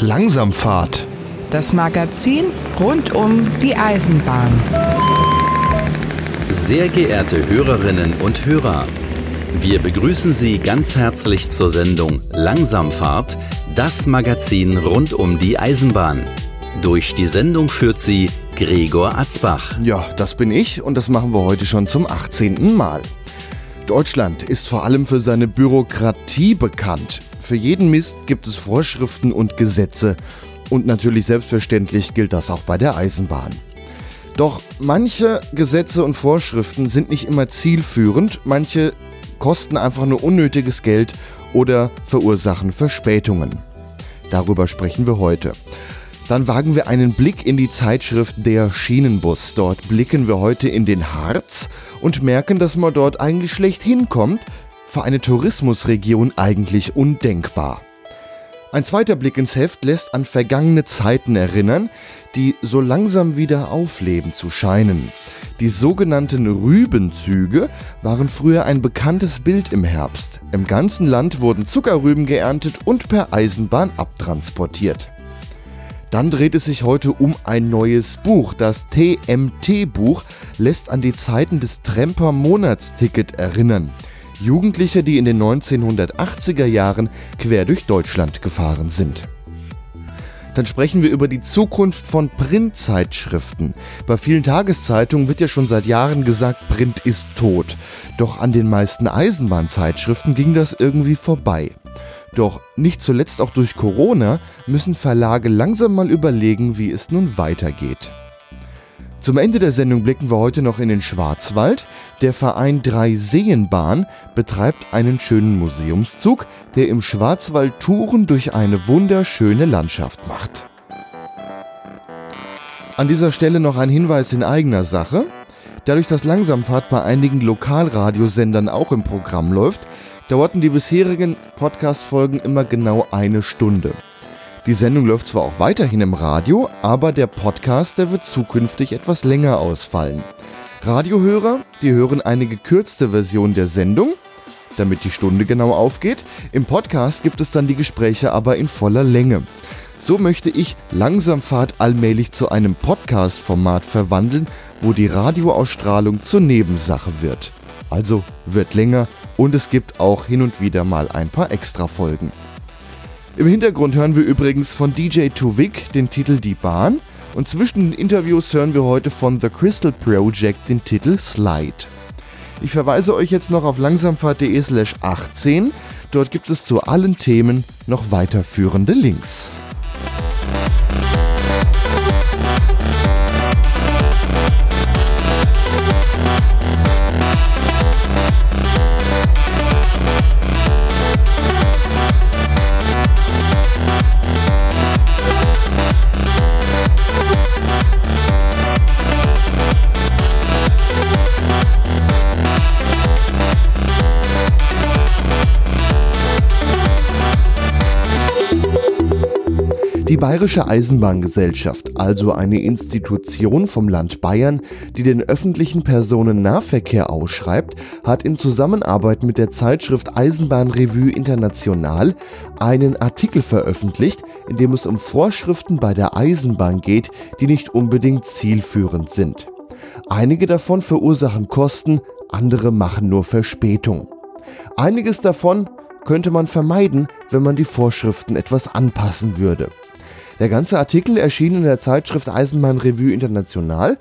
Langsamfahrt. Das Magazin rund um die Eisenbahn. Sehr geehrte Hörerinnen und Hörer, wir begrüßen Sie ganz herzlich zur Sendung Langsamfahrt, das Magazin rund um die Eisenbahn. Durch die Sendung führt sie Gregor Atzbach. Ja, das bin ich und das machen wir heute schon zum 18. Mal. Deutschland ist vor allem für seine Bürokratie bekannt. Für jeden Mist gibt es Vorschriften und Gesetze. Und natürlich selbstverständlich gilt das auch bei der Eisenbahn. Doch manche Gesetze und Vorschriften sind nicht immer zielführend, manche kosten einfach nur unnötiges Geld oder verursachen Verspätungen. Darüber sprechen wir heute. Dann wagen wir einen Blick in die Zeitschrift Der Schienenbus. Dort blicken wir heute in den Harz und merken, dass man dort eigentlich schlecht hinkommt, für eine Tourismusregion eigentlich undenkbar. Ein zweiter Blick ins Heft lässt an vergangene Zeiten erinnern, die so langsam wieder aufleben zu scheinen. Die sogenannten Rübenzüge waren früher ein bekanntes Bild im Herbst. Im ganzen Land wurden Zuckerrüben geerntet und per Eisenbahn abtransportiert. Dann dreht es sich heute um ein neues Buch. Das TMT-Buch lässt an die Zeiten des Tremper-Monatsticket erinnern. Jugendliche, die in den 1980er Jahren quer durch Deutschland gefahren sind. Dann sprechen wir über die Zukunft von Printzeitschriften. Bei vielen Tageszeitungen wird ja schon seit Jahren gesagt, Print ist tot. Doch an den meisten Eisenbahnzeitschriften ging das irgendwie vorbei. Doch nicht zuletzt auch durch Corona müssen Verlage langsam mal überlegen, wie es nun weitergeht. Zum Ende der Sendung blicken wir heute noch in den Schwarzwald. Der Verein Dreiseenbahn betreibt einen schönen Museumszug, der im Schwarzwald Touren durch eine wunderschöne Landschaft macht. An dieser Stelle noch ein Hinweis in eigener Sache. Dadurch, dass Langsamfahrt bei einigen Lokalradiosendern auch im Programm läuft, dauerten die bisherigen Podcast-Folgen immer genau eine Stunde. Die Sendung läuft zwar auch weiterhin im Radio, aber der Podcast, der wird zukünftig etwas länger ausfallen. Radiohörer, die hören eine gekürzte Version der Sendung, damit die Stunde genau aufgeht. Im Podcast gibt es dann die Gespräche aber in voller Länge. So möchte ich Langsamfahrt allmählich zu einem Podcast-Format verwandeln, wo die Radioausstrahlung zur Nebensache wird. Also wird länger und es gibt auch hin und wieder mal ein paar Extra-Folgen. Im Hintergrund hören wir übrigens von DJ Tuvik den Titel Die Bahn und zwischen den Interviews hören wir heute von The Crystal Project den Titel Slide. Ich verweise euch jetzt noch auf langsamfahrt.de slash 18. Dort gibt es zu allen Themen noch weiterführende Links. Die Bayerische Eisenbahngesellschaft, also eine Institution vom Land Bayern, die den öffentlichen Personennahverkehr ausschreibt, hat in Zusammenarbeit mit der Zeitschrift Eisenbahnrevue International einen Artikel veröffentlicht, in dem es um Vorschriften bei der Eisenbahn geht, die nicht unbedingt zielführend sind. Einige davon verursachen Kosten, andere machen nur Verspätung. Einiges davon könnte man vermeiden, wenn man die Vorschriften etwas anpassen würde. Der ganze Artikel erschien in der Zeitschrift Eisenbahnrevue International,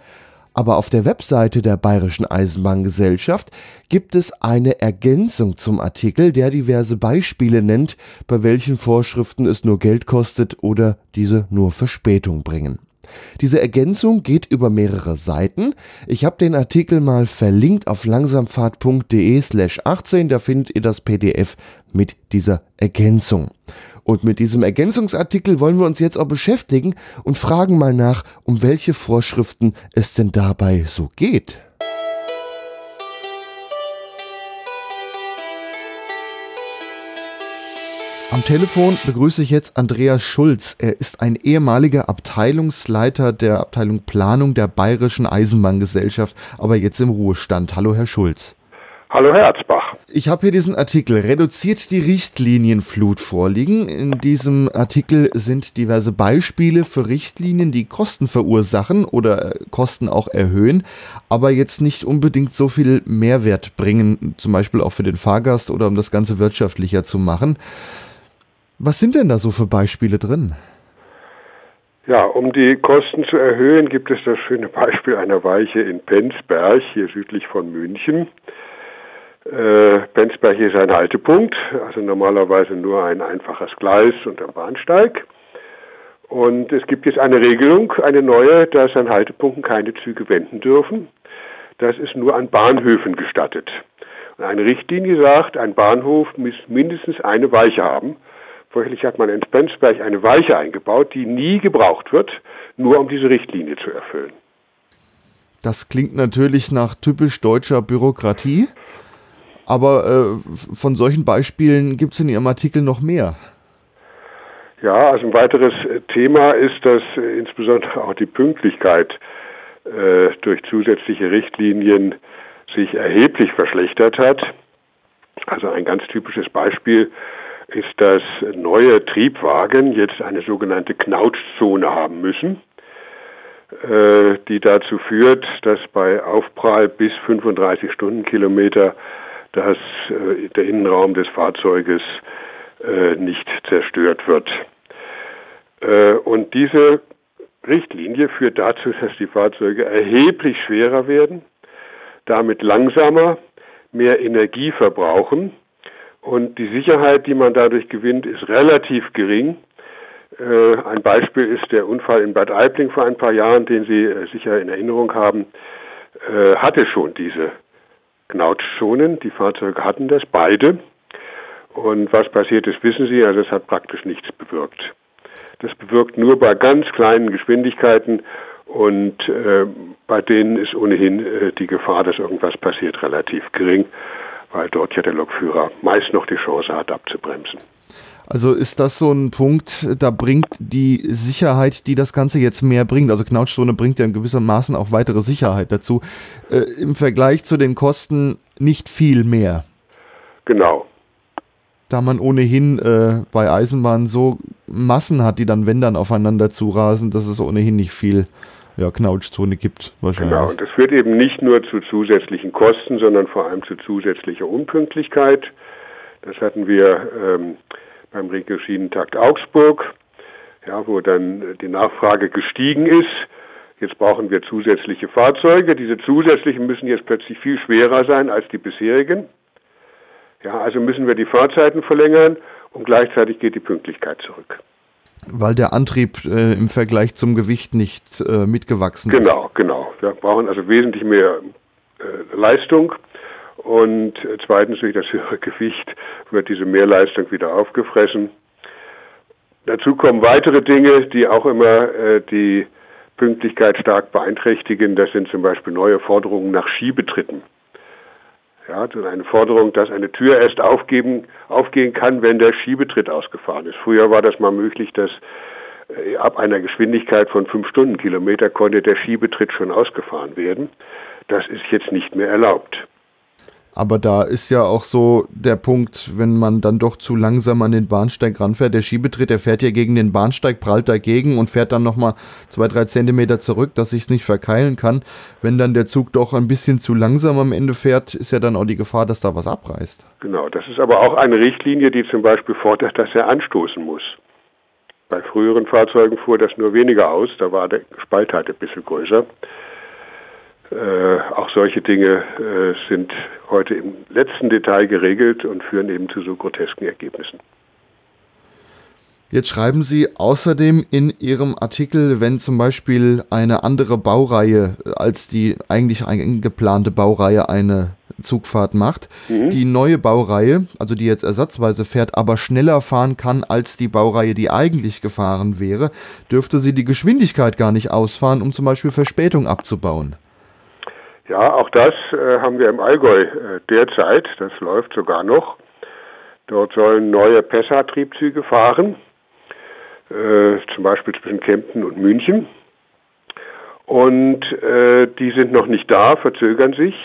aber auf der Webseite der Bayerischen Eisenbahngesellschaft gibt es eine Ergänzung zum Artikel, der diverse Beispiele nennt, bei welchen Vorschriften es nur Geld kostet oder diese nur Verspätung bringen. Diese Ergänzung geht über mehrere Seiten. Ich habe den Artikel mal verlinkt auf langsamfahrt.de slash 18, da findet ihr das PDF mit dieser Ergänzung. Und mit diesem Ergänzungsartikel wollen wir uns jetzt auch beschäftigen und fragen mal nach, um welche Vorschriften es denn dabei so geht. Am Telefon begrüße ich jetzt Andreas Schulz. Er ist ein ehemaliger Abteilungsleiter der Abteilung Planung der Bayerischen Eisenbahngesellschaft, aber jetzt im Ruhestand. Hallo, Herr Schulz. Hallo Herr Erzbach. Ich habe hier diesen Artikel Reduziert die Richtlinienflut vorliegen. In diesem Artikel sind diverse Beispiele für Richtlinien, die Kosten verursachen oder äh, Kosten auch erhöhen, aber jetzt nicht unbedingt so viel Mehrwert bringen, zum Beispiel auch für den Fahrgast oder um das Ganze wirtschaftlicher zu machen. Was sind denn da so für Beispiele drin? Ja, um die Kosten zu erhöhen, gibt es das schöne Beispiel einer Weiche in Penzberg, hier südlich von München. Äh, Benzberg ist ein Haltepunkt, also normalerweise nur ein einfaches Gleis und ein Bahnsteig. Und es gibt jetzt eine Regelung, eine neue, dass an Haltepunkten keine Züge wenden dürfen. Das ist nur an Bahnhöfen gestattet. Und eine Richtlinie sagt, ein Bahnhof muss mindestens eine Weiche haben. Vorher hat man in Benzberg eine Weiche eingebaut, die nie gebraucht wird, nur um diese Richtlinie zu erfüllen. Das klingt natürlich nach typisch deutscher Bürokratie. Aber äh, von solchen Beispielen gibt es in Ihrem Artikel noch mehr. Ja, also ein weiteres äh, Thema ist, dass äh, insbesondere auch die Pünktlichkeit äh, durch zusätzliche Richtlinien sich erheblich verschlechtert hat. Also ein ganz typisches Beispiel ist, dass neue Triebwagen jetzt eine sogenannte Knautschzone haben müssen, äh, die dazu führt, dass bei Aufprall bis 35 Stundenkilometer dass äh, der Innenraum des Fahrzeuges äh, nicht zerstört wird. Äh, und diese Richtlinie führt dazu, dass die Fahrzeuge erheblich schwerer werden, damit langsamer, mehr Energie verbrauchen und die Sicherheit, die man dadurch gewinnt, ist relativ gering. Ein Beispiel ist der Unfall in Bad Aibling vor ein paar Jahren, den Sie sicher in Erinnerung haben, hatte schon diese Knautschzonen. Die Fahrzeuge hatten das, beide. Und was passiert ist, wissen Sie, also es hat praktisch nichts bewirkt. Das bewirkt nur bei ganz kleinen Geschwindigkeiten und äh, bei denen ist ohnehin äh, die Gefahr, dass irgendwas passiert, relativ gering, weil dort ja der Lokführer meist noch die Chance hat, abzubremsen. Also ist das so ein Punkt, da bringt die Sicherheit, die das Ganze jetzt mehr bringt, also Knautschzone bringt ja in gewissermaßen auch weitere Sicherheit dazu, äh, im Vergleich zu den Kosten nicht viel mehr. Genau. Da man ohnehin äh, bei Eisenbahnen so Massen hat, die dann, wenn dann, aufeinander zurasen, dass es ohnehin nicht viel ja, Knautschzone gibt wahrscheinlich. Genau, und das führt eben nicht nur zu zusätzlichen Kosten, sondern vor allem zu zusätzlicher Unpünktlichkeit. Das hatten wir ähm, beim Regioschienentakt Augsburg, ja, wo dann die Nachfrage gestiegen ist. Jetzt brauchen wir zusätzliche Fahrzeuge. Diese zusätzlichen müssen jetzt plötzlich viel schwerer sein als die bisherigen. Ja, also müssen wir die Fahrzeiten verlängern und gleichzeitig geht die Pünktlichkeit zurück. Weil der Antrieb äh, im Vergleich zum Gewicht nicht äh, mitgewachsen genau, ist. Genau, genau. Wir brauchen also wesentlich mehr äh, Leistung und zweitens durch das höhere Gewicht wird diese Mehrleistung wieder aufgefressen. Dazu kommen weitere Dinge, die auch immer äh, die Pünktlichkeit stark beeinträchtigen. Das sind zum Beispiel neue Forderungen nach Schiebetritten. Ja, das ist eine Forderung, dass eine Tür erst aufgeben, aufgehen kann, wenn der Schiebetritt ausgefahren ist. Früher war das mal möglich, dass äh, ab einer Geschwindigkeit von fünf Stundenkilometer konnte der Schiebetritt schon ausgefahren werden. Das ist jetzt nicht mehr erlaubt. Aber da ist ja auch so der Punkt, wenn man dann doch zu langsam an den Bahnsteig ranfährt. Der Schiebetritt, der fährt ja gegen den Bahnsteig, prallt dagegen und fährt dann nochmal zwei, drei Zentimeter zurück, dass sich es nicht verkeilen kann. Wenn dann der Zug doch ein bisschen zu langsam am Ende fährt, ist ja dann auch die Gefahr, dass da was abreißt. Genau, das ist aber auch eine Richtlinie, die zum Beispiel fordert, dass er anstoßen muss. Bei früheren Fahrzeugen fuhr das nur weniger aus, da war der Spalt halt ein bisschen größer. Äh, auch solche Dinge äh, sind heute im letzten Detail geregelt und führen eben zu so grotesken Ergebnissen. Jetzt schreiben Sie außerdem in Ihrem Artikel, wenn zum Beispiel eine andere Baureihe als die eigentlich geplante Baureihe eine Zugfahrt macht, mhm. die neue Baureihe, also die jetzt ersatzweise fährt, aber schneller fahren kann als die Baureihe, die eigentlich gefahren wäre, dürfte sie die Geschwindigkeit gar nicht ausfahren, um zum Beispiel Verspätung abzubauen. Ja, auch das äh, haben wir im Allgäu äh, derzeit. Das läuft sogar noch. Dort sollen neue Pessa-Triebzüge fahren, äh, zum Beispiel zwischen Kempten und München. Und äh, die sind noch nicht da, verzögern sich,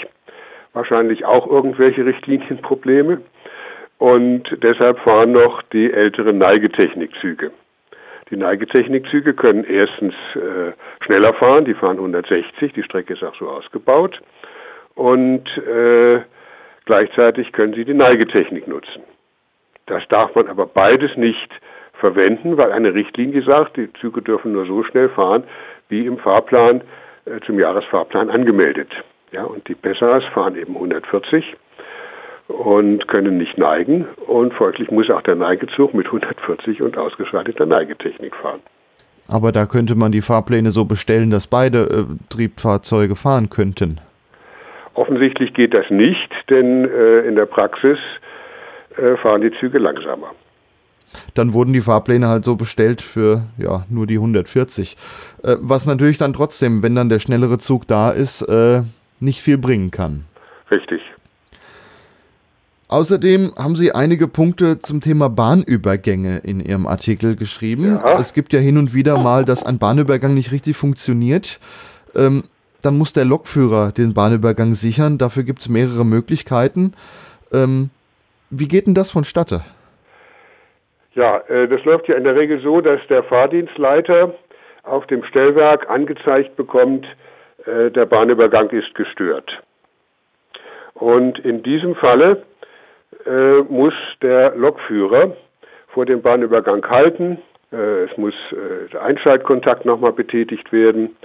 wahrscheinlich auch irgendwelche Richtlinienprobleme. Und deshalb fahren noch die älteren Neigetechnikzüge. Die Neigetechnikzüge können erstens äh, schneller fahren, die fahren 160, die Strecke ist auch so ausgebaut. Und äh, gleichzeitig können sie die Neigetechnik nutzen. Das darf man aber beides nicht verwenden, weil eine Richtlinie sagt, die Züge dürfen nur so schnell fahren, wie im Fahrplan äh, zum Jahresfahrplan angemeldet. Ja, und die Pessaras fahren eben 140 und können nicht neigen und folglich muss auch der Neigezug mit 140 und ausgeschalteter Neigetechnik fahren. Aber da könnte man die Fahrpläne so bestellen, dass beide äh, Triebfahrzeuge fahren könnten. Offensichtlich geht das nicht, denn äh, in der Praxis äh, fahren die Züge langsamer. Dann wurden die Fahrpläne halt so bestellt für ja nur die 140. Äh, was natürlich dann trotzdem, wenn dann der schnellere Zug da ist, äh, nicht viel bringen kann. Richtig. Außerdem haben Sie einige Punkte zum Thema Bahnübergänge in Ihrem Artikel geschrieben. Ja. Es gibt ja hin und wieder mal, dass ein Bahnübergang nicht richtig funktioniert. Ähm, dann muss der Lokführer den Bahnübergang sichern. Dafür gibt es mehrere Möglichkeiten. Ähm, wie geht denn das vonstatte? Ja, äh, das läuft ja in der Regel so, dass der Fahrdienstleiter auf dem Stellwerk angezeigt bekommt, äh, der Bahnübergang ist gestört. Und in diesem Falle äh, muss der Lokführer vor dem Bahnübergang halten. Äh, es muss äh, der Einschaltkontakt nochmal betätigt werden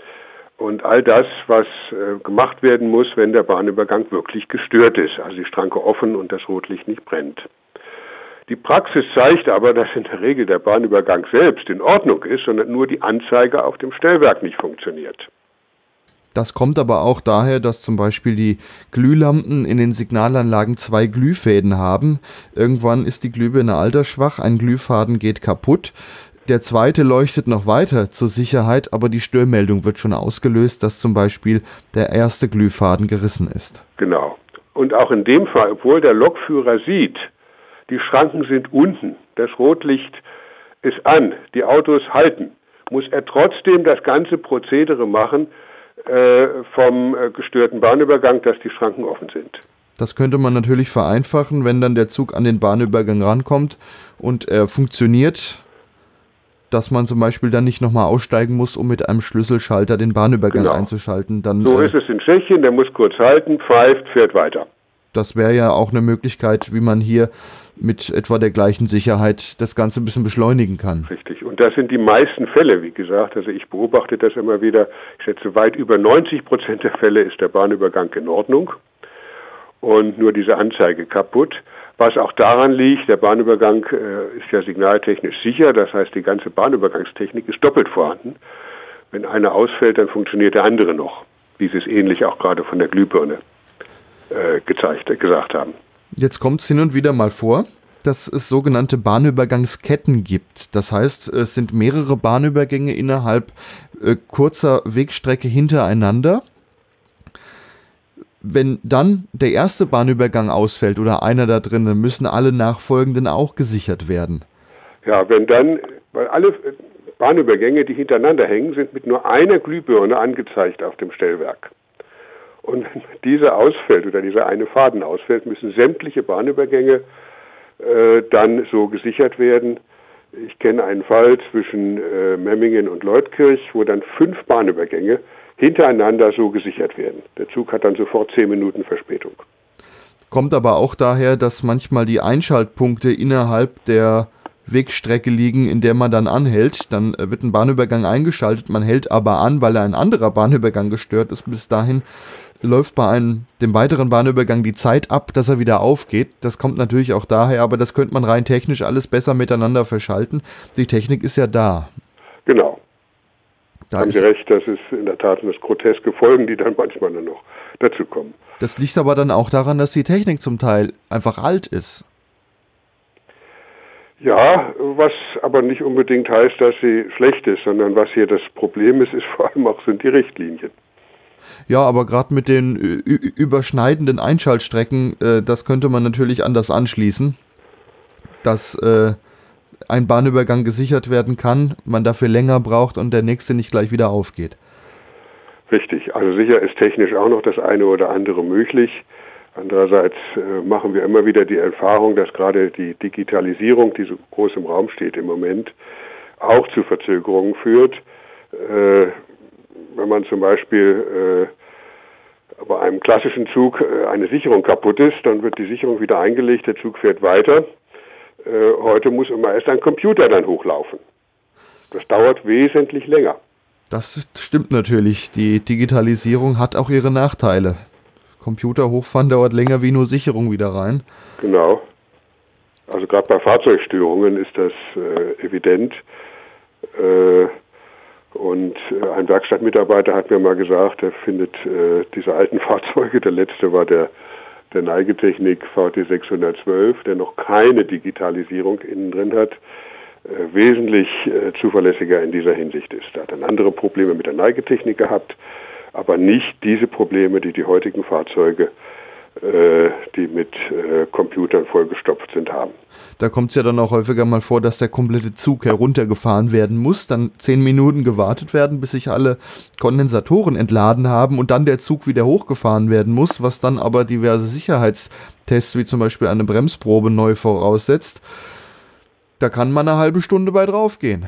und all das, was äh, gemacht werden muss, wenn der Bahnübergang wirklich gestört ist, also die Stranke offen und das Rotlicht nicht brennt. Die Praxis zeigt aber, dass in der Regel der Bahnübergang selbst in Ordnung ist, sondern nur die Anzeige auf dem Stellwerk nicht funktioniert. Das kommt aber auch daher, dass zum Beispiel die Glühlampen in den Signalanlagen zwei Glühfäden haben. Irgendwann ist die Glühbirne altersschwach, ein Glühfaden geht kaputt. Der zweite leuchtet noch weiter zur Sicherheit, aber die Störmeldung wird schon ausgelöst, dass zum Beispiel der erste Glühfaden gerissen ist. Genau. Und auch in dem Fall, obwohl der Lokführer sieht, die Schranken sind unten, das Rotlicht ist an, die Autos halten, muss er trotzdem das ganze Prozedere machen, vom äh, gestörten Bahnübergang, dass die Schranken offen sind. Das könnte man natürlich vereinfachen, wenn dann der Zug an den Bahnübergang rankommt und er funktioniert, dass man zum Beispiel dann nicht nochmal aussteigen muss, um mit einem Schlüsselschalter den Bahnübergang genau. einzuschalten. Dann, so äh, ist es in Tschechien, der muss kurz halten, pfeift, fährt weiter. Das wäre ja auch eine Möglichkeit, wie man hier mit etwa der gleichen Sicherheit das Ganze ein bisschen beschleunigen kann. Richtig. Und das sind die meisten Fälle, wie gesagt. Also ich beobachte das immer wieder. Ich schätze, weit über 90 Prozent der Fälle ist der Bahnübergang in Ordnung und nur diese Anzeige kaputt. Was auch daran liegt, der Bahnübergang äh, ist ja signaltechnisch sicher. Das heißt, die ganze Bahnübergangstechnik ist doppelt vorhanden. Wenn einer ausfällt, dann funktioniert der andere noch. Wie Sie es ähnlich auch gerade von der Glühbirne äh, gezeigt, gesagt haben. Jetzt kommt es hin und wieder mal vor, dass es sogenannte Bahnübergangsketten gibt. Das heißt, es sind mehrere Bahnübergänge innerhalb äh, kurzer Wegstrecke hintereinander. Wenn dann der erste Bahnübergang ausfällt oder einer da drinnen, müssen alle nachfolgenden auch gesichert werden. Ja, wenn dann, weil alle Bahnübergänge, die hintereinander hängen, sind mit nur einer Glühbirne angezeigt auf dem Stellwerk. Und diese ausfällt oder dieser eine Faden ausfällt, müssen sämtliche Bahnübergänge äh, dann so gesichert werden. Ich kenne einen Fall zwischen äh, Memmingen und Leutkirch, wo dann fünf Bahnübergänge hintereinander so gesichert werden. Der Zug hat dann sofort zehn Minuten Verspätung. Kommt aber auch daher, dass manchmal die Einschaltpunkte innerhalb der Wegstrecke liegen, in der man dann anhält. Dann äh, wird ein Bahnübergang eingeschaltet, man hält aber an, weil ein anderer Bahnübergang gestört ist. Bis dahin läuft bei einem, dem weiteren Bahnübergang die Zeit ab, dass er wieder aufgeht. Das kommt natürlich auch daher, aber das könnte man rein technisch alles besser miteinander verschalten. Die Technik ist ja da. Genau. Da haben Sie recht, das ist in der Tat das groteske Folgen, die dann manchmal nur noch dazu kommen. Das liegt aber dann auch daran, dass die Technik zum Teil einfach alt ist. Ja, was aber nicht unbedingt heißt, dass sie schlecht ist, sondern was hier das Problem ist, ist vor allem auch sind die Richtlinien. Ja, aber gerade mit den überschneidenden Einschaltstrecken, äh, das könnte man natürlich anders anschließen, dass äh, ein Bahnübergang gesichert werden kann, man dafür länger braucht und der nächste nicht gleich wieder aufgeht. Richtig, also sicher ist technisch auch noch das eine oder andere möglich. Andererseits äh, machen wir immer wieder die Erfahrung, dass gerade die Digitalisierung, die so groß im Raum steht im Moment, auch zu Verzögerungen führt. Äh, wenn man zum Beispiel äh, bei einem klassischen Zug eine Sicherung kaputt ist, dann wird die Sicherung wieder eingelegt, der Zug fährt weiter. Heute muss immer erst ein Computer dann hochlaufen. Das dauert wesentlich länger. Das stimmt natürlich. Die Digitalisierung hat auch ihre Nachteile. Computer hochfahren dauert länger wie nur Sicherung wieder rein. Genau. Also gerade bei Fahrzeugstörungen ist das äh, evident. Äh, und äh, ein Werkstattmitarbeiter hat mir mal gesagt, er findet äh, diese alten Fahrzeuge, der letzte war der, der Neigetechnik VT 612, der noch keine Digitalisierung innen drin hat, äh, wesentlich äh, zuverlässiger in dieser Hinsicht ist. Er hat dann andere Probleme mit der Neigetechnik gehabt, aber nicht diese Probleme, die die heutigen Fahrzeuge äh, die mit äh, Computern vollgestopft sind, haben. Da kommt es ja dann auch häufiger mal vor, dass der komplette Zug heruntergefahren werden muss, dann zehn Minuten gewartet werden, bis sich alle Kondensatoren entladen haben und dann der Zug wieder hochgefahren werden muss, was dann aber diverse Sicherheitstests, wie zum Beispiel eine Bremsprobe, neu voraussetzt. Da kann man eine halbe Stunde bei draufgehen.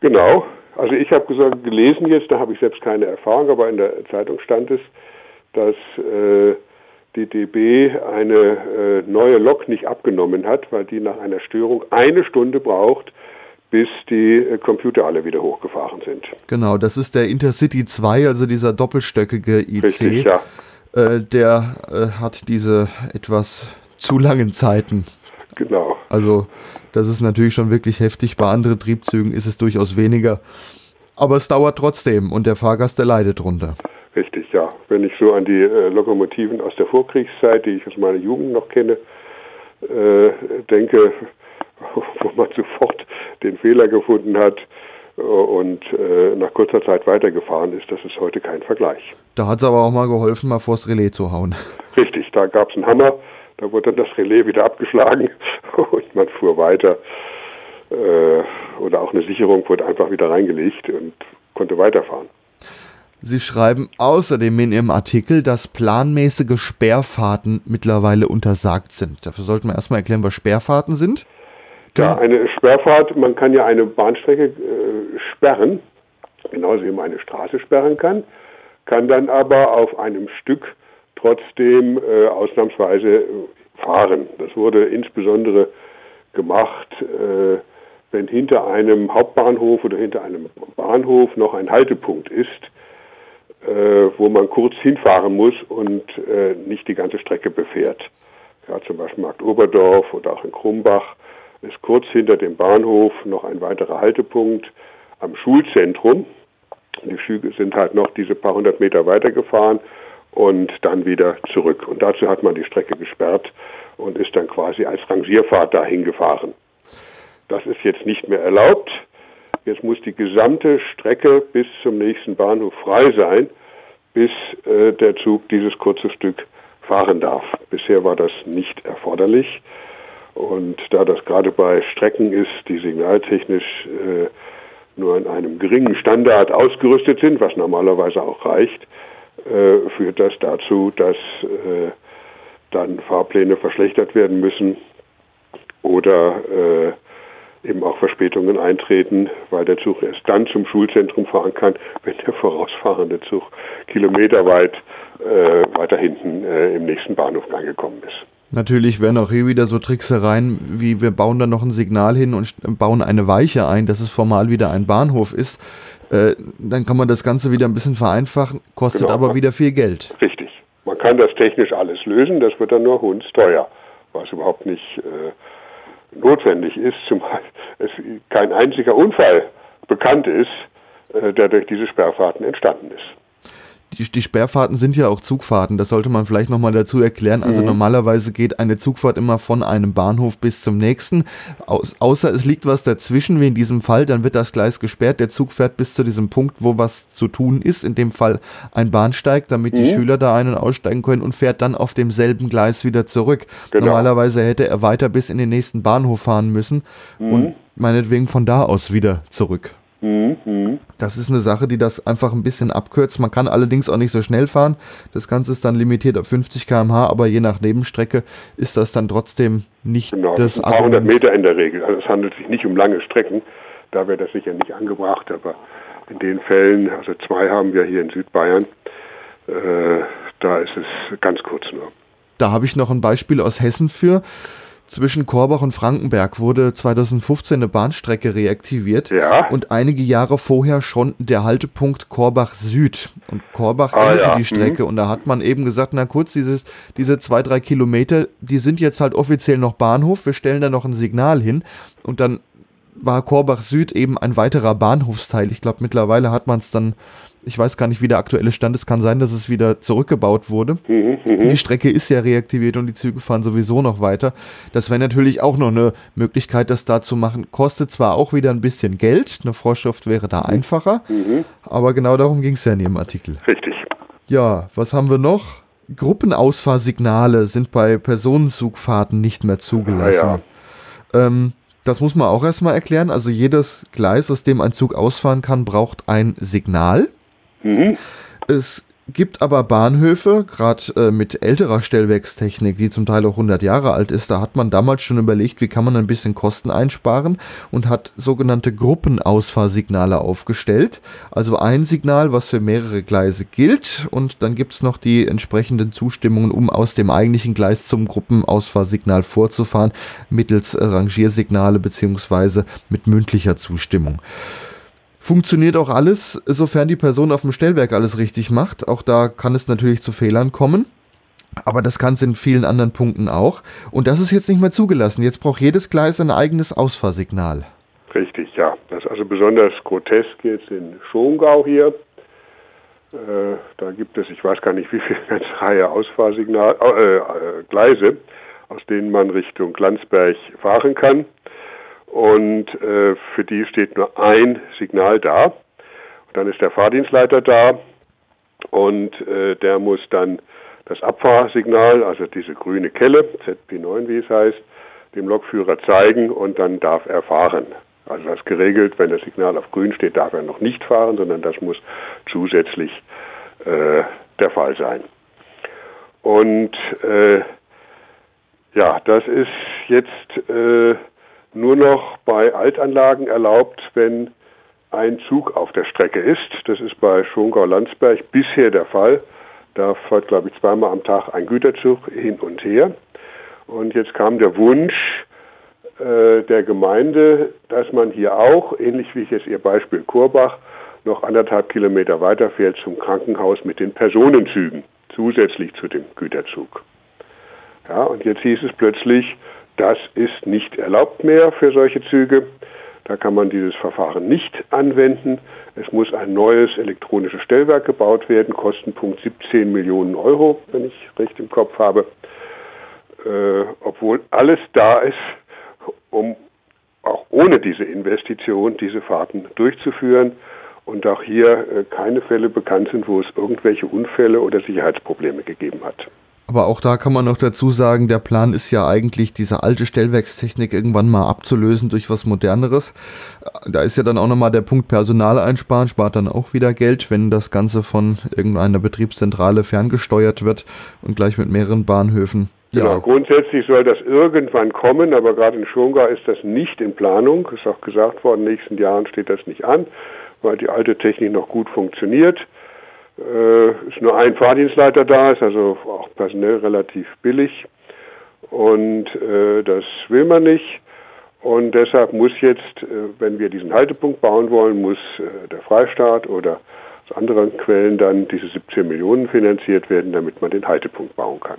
Genau. Also ich habe gesagt, gelesen jetzt, da habe ich selbst keine Erfahrung, aber in der Zeitung stand es, dass äh, die DB eine äh, neue Lok nicht abgenommen hat, weil die nach einer Störung eine Stunde braucht, bis die äh, Computer alle wieder hochgefahren sind. Genau, das ist der Intercity 2, also dieser doppelstöckige IC. Richtig, ja. Äh, der äh, hat diese etwas zu langen Zeiten. Genau. Also das ist natürlich schon wirklich heftig. Bei anderen Triebzügen ist es durchaus weniger. Aber es dauert trotzdem und der Fahrgast, der leidet drunter. Richtig, ja. Wenn ich so an die äh, Lokomotiven aus der Vorkriegszeit, die ich aus meiner Jugend noch kenne, äh, denke, wo man sofort den Fehler gefunden hat äh, und äh, nach kurzer Zeit weitergefahren ist, das ist heute kein Vergleich. Da hat es aber auch mal geholfen, mal vors Relais zu hauen. Richtig, da gab es einen Hammer, da wurde dann das Relais wieder abgeschlagen und man fuhr weiter. Äh, oder auch eine Sicherung wurde einfach wieder reingelegt und konnte weiterfahren. Sie schreiben außerdem in Ihrem Artikel, dass planmäßige Sperrfahrten mittlerweile untersagt sind. Dafür sollten wir erstmal erklären, was Sperrfahrten sind. Ja, eine Sperrfahrt, man kann ja eine Bahnstrecke äh, sperren, genauso wie man eine Straße sperren kann, kann dann aber auf einem Stück trotzdem äh, ausnahmsweise äh, fahren. Das wurde insbesondere gemacht, äh, wenn hinter einem Hauptbahnhof oder hinter einem Bahnhof noch ein Haltepunkt ist äh, wo man kurz hinfahren muss und äh, nicht die ganze Strecke befährt. Ja, zum Beispiel Markt Oberdorf oder auch in Krumbach ist kurz hinter dem Bahnhof noch ein weiterer Haltepunkt am Schulzentrum. Die Schüge sind halt noch diese paar hundert Meter weitergefahren und dann wieder zurück. Und dazu hat man die Strecke gesperrt und ist dann quasi als Rangierfahrt dahin gefahren. Das ist jetzt nicht mehr erlaubt. Jetzt muss die gesamte Strecke bis zum nächsten Bahnhof frei sein, bis äh, der Zug dieses kurze Stück fahren darf. Bisher war das nicht erforderlich. Und da das gerade bei Strecken ist, die signaltechnisch äh, nur in einem geringen Standard ausgerüstet sind, was normalerweise auch reicht, äh, führt das dazu, dass äh, dann Fahrpläne verschlechtert werden müssen oder äh, eben auch Verspätungen eintreten, weil der Zug erst dann zum Schulzentrum fahren kann, wenn der vorausfahrende Zug kilometerweit äh, weiter hinten äh, im nächsten Bahnhof angekommen ist. Natürlich werden auch hier wieder so Tricksereien, wie wir bauen dann noch ein Signal hin und bauen eine Weiche ein, dass es formal wieder ein Bahnhof ist. Äh, dann kann man das Ganze wieder ein bisschen vereinfachen, kostet genau. aber wieder viel Geld. Richtig. Man kann das technisch alles lösen, das wird dann nur hundsteuer, was überhaupt nicht äh, notwendig ist, zumal es kein einziger Unfall bekannt ist, äh, der durch diese Sperrfahrten entstanden ist die, die Sperrfahrten sind ja auch Zugfahrten, das sollte man vielleicht nochmal dazu erklären. Also mhm. normalerweise geht eine Zugfahrt immer von einem Bahnhof bis zum nächsten. Au außer es liegt was dazwischen, wie in diesem Fall, dann wird das Gleis gesperrt. Der Zug fährt bis zu diesem Punkt, wo was zu tun ist, in dem Fall ein Bahnsteig, damit mhm. die Schüler da ein- und aussteigen können und fährt dann auf demselben Gleis wieder zurück. Genau. Normalerweise hätte er weiter bis in den nächsten Bahnhof fahren müssen mhm. und meinetwegen von da aus wieder zurück. Mhm. Das ist eine Sache, die das einfach ein bisschen abkürzt. Man kann allerdings auch nicht so schnell fahren. Das Ganze ist dann limitiert auf 50 km/h, aber je nach Nebenstrecke ist das dann trotzdem nicht genau, das ein paar hundert Meter in der Regel. Also es handelt sich nicht um lange Strecken. Da wäre das sicher nicht angebracht, aber in den Fällen, also zwei haben wir hier in Südbayern, äh, da ist es ganz kurz nur. Da habe ich noch ein Beispiel aus Hessen für. Zwischen Korbach und Frankenberg wurde 2015 eine Bahnstrecke reaktiviert ja. und einige Jahre vorher schon der Haltepunkt Korbach Süd. Und Korbach ah, endete ja. die Strecke mhm. und da hat man eben gesagt, na kurz, diese, diese zwei, drei Kilometer, die sind jetzt halt offiziell noch Bahnhof, wir stellen da noch ein Signal hin und dann war Korbach Süd eben ein weiterer Bahnhofsteil. Ich glaube, mittlerweile hat man es dann, ich weiß gar nicht, wie der aktuelle Stand ist. Kann sein, dass es wieder zurückgebaut wurde. Mhm, mh. Die Strecke ist ja reaktiviert und die Züge fahren sowieso noch weiter. Das wäre natürlich auch noch eine Möglichkeit, das da zu machen. Kostet zwar auch wieder ein bisschen Geld, eine Vorschrift wäre da einfacher, mhm. aber genau darum ging es ja in Ihrem Artikel. Richtig. Ja, was haben wir noch? Gruppenausfahrsignale sind bei Personenzugfahrten nicht mehr zugelassen. Ah, ja. ähm, das muss man auch erstmal erklären. Also jedes Gleis, aus dem ein Zug ausfahren kann, braucht ein Signal. Mhm. Es Gibt aber Bahnhöfe, gerade äh, mit älterer Stellwerkstechnik, die zum Teil auch 100 Jahre alt ist, da hat man damals schon überlegt, wie kann man ein bisschen Kosten einsparen und hat sogenannte Gruppenausfahrsignale aufgestellt. Also ein Signal, was für mehrere Gleise gilt und dann gibt es noch die entsprechenden Zustimmungen, um aus dem eigentlichen Gleis zum Gruppenausfahrsignal vorzufahren, mittels Rangiersignale beziehungsweise mit mündlicher Zustimmung. Funktioniert auch alles, sofern die Person auf dem Stellwerk alles richtig macht. Auch da kann es natürlich zu Fehlern kommen. Aber das kann es in vielen anderen Punkten auch. Und das ist jetzt nicht mehr zugelassen. Jetzt braucht jedes Gleis ein eigenes Ausfahrsignal. Richtig, ja. Das ist also besonders grotesk jetzt in Schongau hier. Äh, da gibt es, ich weiß gar nicht wie viele, ganz Reihe Ausfahrsignal, äh, äh, Gleise, aus denen man Richtung Landsberg fahren kann und äh, für die steht nur ein Signal da. Und dann ist der Fahrdienstleiter da und äh, der muss dann das Abfahrsignal, also diese grüne Kelle, ZP9 wie es heißt, dem Lokführer zeigen und dann darf er fahren. Also das geregelt, wenn das Signal auf grün steht, darf er noch nicht fahren, sondern das muss zusätzlich äh, der Fall sein. Und äh, ja, das ist jetzt äh, nur noch bei Altanlagen erlaubt, wenn ein Zug auf der Strecke ist. Das ist bei Schongau-Landsberg bisher der Fall. Da fährt, glaube ich, zweimal am Tag ein Güterzug hin und her. Und jetzt kam der Wunsch äh, der Gemeinde, dass man hier auch, ähnlich wie jetzt Ihr Beispiel Kurbach, noch anderthalb Kilometer weiterfährt zum Krankenhaus mit den Personenzügen, zusätzlich zu dem Güterzug. Ja, und jetzt hieß es plötzlich, das ist nicht erlaubt mehr für solche Züge. Da kann man dieses Verfahren nicht anwenden. Es muss ein neues elektronisches Stellwerk gebaut werden, Kostenpunkt 17 Millionen Euro, wenn ich recht im Kopf habe. Äh, obwohl alles da ist, um auch ohne diese Investition diese Fahrten durchzuführen und auch hier äh, keine Fälle bekannt sind, wo es irgendwelche Unfälle oder Sicherheitsprobleme gegeben hat. Aber auch da kann man noch dazu sagen, der Plan ist ja eigentlich, diese alte Stellwerkstechnik irgendwann mal abzulösen durch was Moderneres. Da ist ja dann auch nochmal der Punkt Personal einsparen, spart dann auch wieder Geld, wenn das Ganze von irgendeiner Betriebszentrale ferngesteuert wird und gleich mit mehreren Bahnhöfen. Ja. Genau, grundsätzlich soll das irgendwann kommen, aber gerade in Schongau ist das nicht in Planung. Ist auch gesagt worden, in den nächsten Jahren steht das nicht an, weil die alte Technik noch gut funktioniert äh, ist nur ein Fahrdienstleiter da, ist also auch personell relativ billig und äh, das will man nicht. Und deshalb muss jetzt, äh, wenn wir diesen Haltepunkt bauen wollen, muss äh, der Freistaat oder aus anderen Quellen dann diese 17 Millionen finanziert werden, damit man den Haltepunkt bauen kann.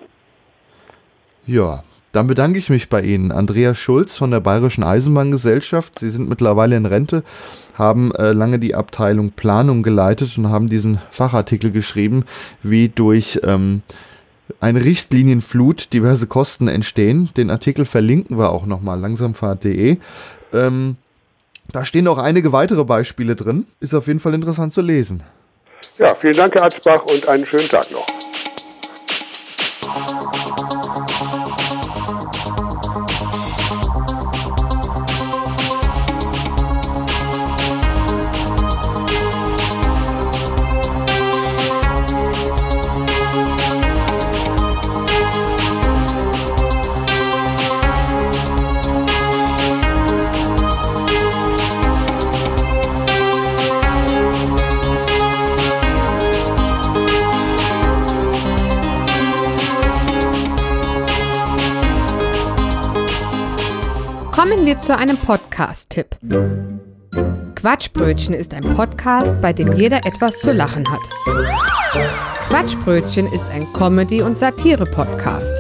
Ja, dann bedanke ich mich bei Ihnen, Andreas Schulz von der Bayerischen Eisenbahngesellschaft. Sie sind mittlerweile in Rente, haben äh, lange die Abteilung Planung geleitet und haben diesen Fachartikel geschrieben, wie durch ähm, eine Richtlinienflut diverse Kosten entstehen. Den Artikel verlinken wir auch nochmal, langsamfahrt.de. Ähm, da stehen noch einige weitere Beispiele drin. Ist auf jeden Fall interessant zu lesen. Ja, vielen Dank, Herr Atzbach, und einen schönen Tag noch. Wir zu einem Podcast-Tipp. Quatschbrötchen ist ein Podcast, bei dem jeder etwas zu lachen hat. Quatschbrötchen ist ein Comedy- und Satire-Podcast.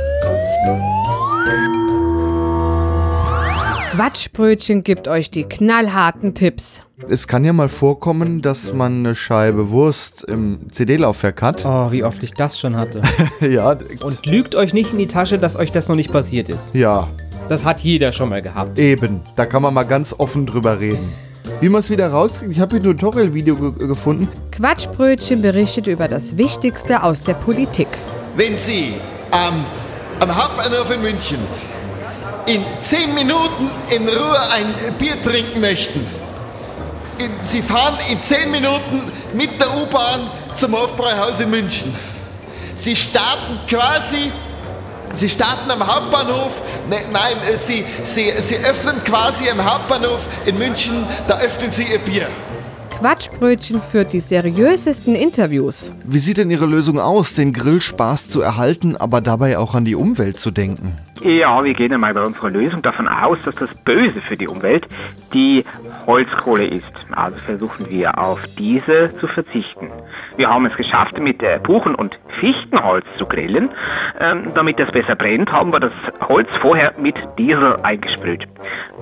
Quatschbrötchen gibt euch die knallharten Tipps. Es kann ja mal vorkommen, dass man eine Scheibe Wurst im CD-Laufwerk hat. Oh, wie oft ich das schon hatte. Ja, Und lügt euch nicht in die Tasche, dass euch das noch nicht passiert ist. ja, Das hat jeder schon mal gehabt. eben. Da kann man mal ganz offen drüber reden. Wie man es wieder rauskriegt, ich habe hier ein Tutorial-Video ge gefunden. Quatschbrötchen berichtet über das Wichtigste aus der Politik. Wenn Sie am, am Hauptbahnhof in München in 10 Minuten in Ruhe ein Bier trinken möchten, in, Sie fahren in 10 Minuten mit der U-Bahn zum Hofbräuhaus in München. Sie starten quasi, Sie starten am Hauptbahnhof, ne, nein, äh, Sie, Sie, Sie öffnen quasi am Hauptbahnhof in München, da öffnen Sie Ihr Bier. Quatschbrötchen führt die seriösesten Interviews. Wie sieht denn Ihre Lösung aus, den Grillspaß zu erhalten, aber dabei auch an die Umwelt zu denken? Ja, wir gehen einmal bei unserer Lösung davon aus, dass das Böse für die Umwelt die Holzkohle ist. Also versuchen wir auf diese zu verzichten. Wir haben es geschafft, mit äh, Buchen- und Fichtenholz zu grillen. Ähm, damit das besser brennt, haben wir das Holz vorher mit Diesel eingesprüht.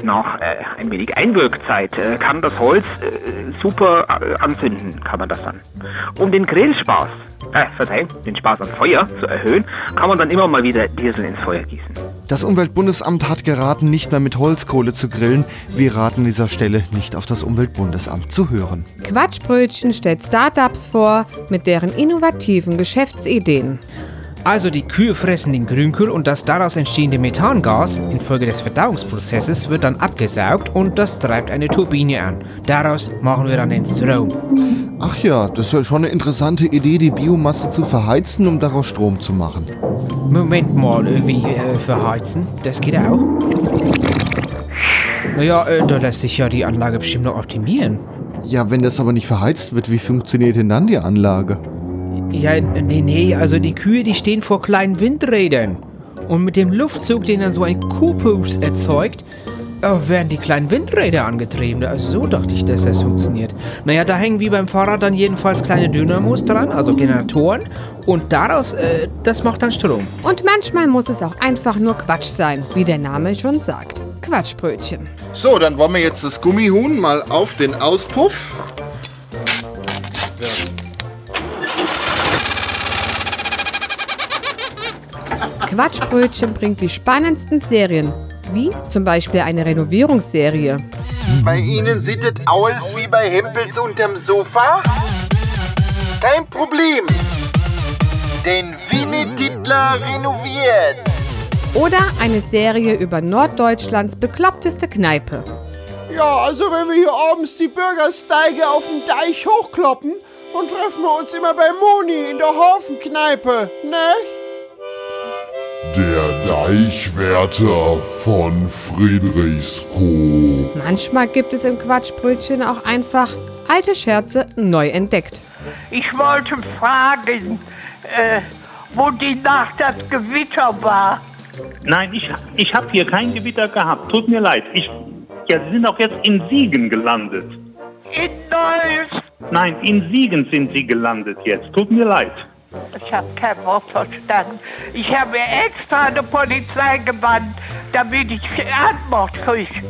Nach äh, ein wenig Einwirkzeit äh, kann das Holz äh, super äh, anzünden, kann man das dann. Um den Grillspaß, äh, verzeihen, den Spaß am Feuer zu erhöhen, kann man dann immer mal wieder Diesel ins Feuer gießen. Das Umweltbundesamt hat geraten, nicht mehr mit Holzkohle zu grillen. Wir raten an dieser Stelle nicht auf das Umweltbundesamt zu hören. Quatschbrötchen stellt Startups vor mit deren innovativen Geschäftsideen. Also die Kühe fressen den Grünkohl und das daraus entstehende Methangas infolge des Verdauungsprozesses wird dann abgesaugt und das treibt eine Turbine an. Daraus machen wir dann den Strom. Ach ja, das ist ja schon eine interessante Idee, die Biomasse zu verheizen, um daraus Strom zu machen. Moment mal, äh, wie äh, verheizen? Das geht auch? Naja, äh, da lässt sich ja die Anlage bestimmt noch optimieren. Ja, wenn das aber nicht verheizt wird, wie funktioniert denn dann die Anlage? Ja, nee, nee, also die Kühe, die stehen vor kleinen Windrädern. Und mit dem Luftzug, den dann so ein Kuhpups erzeugt, werden die kleinen Windräder angetrieben. Also so dachte ich, dass das funktioniert. Naja, da hängen wie beim Fahrrad dann jedenfalls kleine Dynamos dran, also Generatoren. Und daraus, äh, das macht dann Strom. Und manchmal muss es auch einfach nur Quatsch sein, wie der Name schon sagt. Quatschbrötchen. So, dann wollen wir jetzt das Gummihuhn mal auf den Auspuff. Quatschbrötchen bringt die spannendsten Serien, wie zum Beispiel eine Renovierungsserie. Bei Ihnen sieht es aus wie bei Hempels unterm Sofa? Kein Problem. Denn Winnie Titler renoviert. Oder eine Serie über Norddeutschlands bekloppteste Kneipe. Ja, also wenn wir hier abends die Bürgersteige auf dem Deich hochkloppen, dann treffen wir uns immer bei Moni in der Hafenkneipe, ne? Der Deichwärter von Friedrichskoog. Manchmal gibt es im Quatschbrötchen auch einfach alte Scherze neu entdeckt. Ich wollte fragen, äh, wo die Nacht das Gewitter war. Nein, ich, ich habe hier kein Gewitter gehabt. Tut mir leid. Ich, ja, Sie sind auch jetzt in Siegen gelandet. In Neuss. Nein, in Siegen sind Sie gelandet jetzt. Tut mir leid. Ich habe kein Wort verstanden. Ich habe extra eine Polizei gewandt, damit ich Antwort kriege.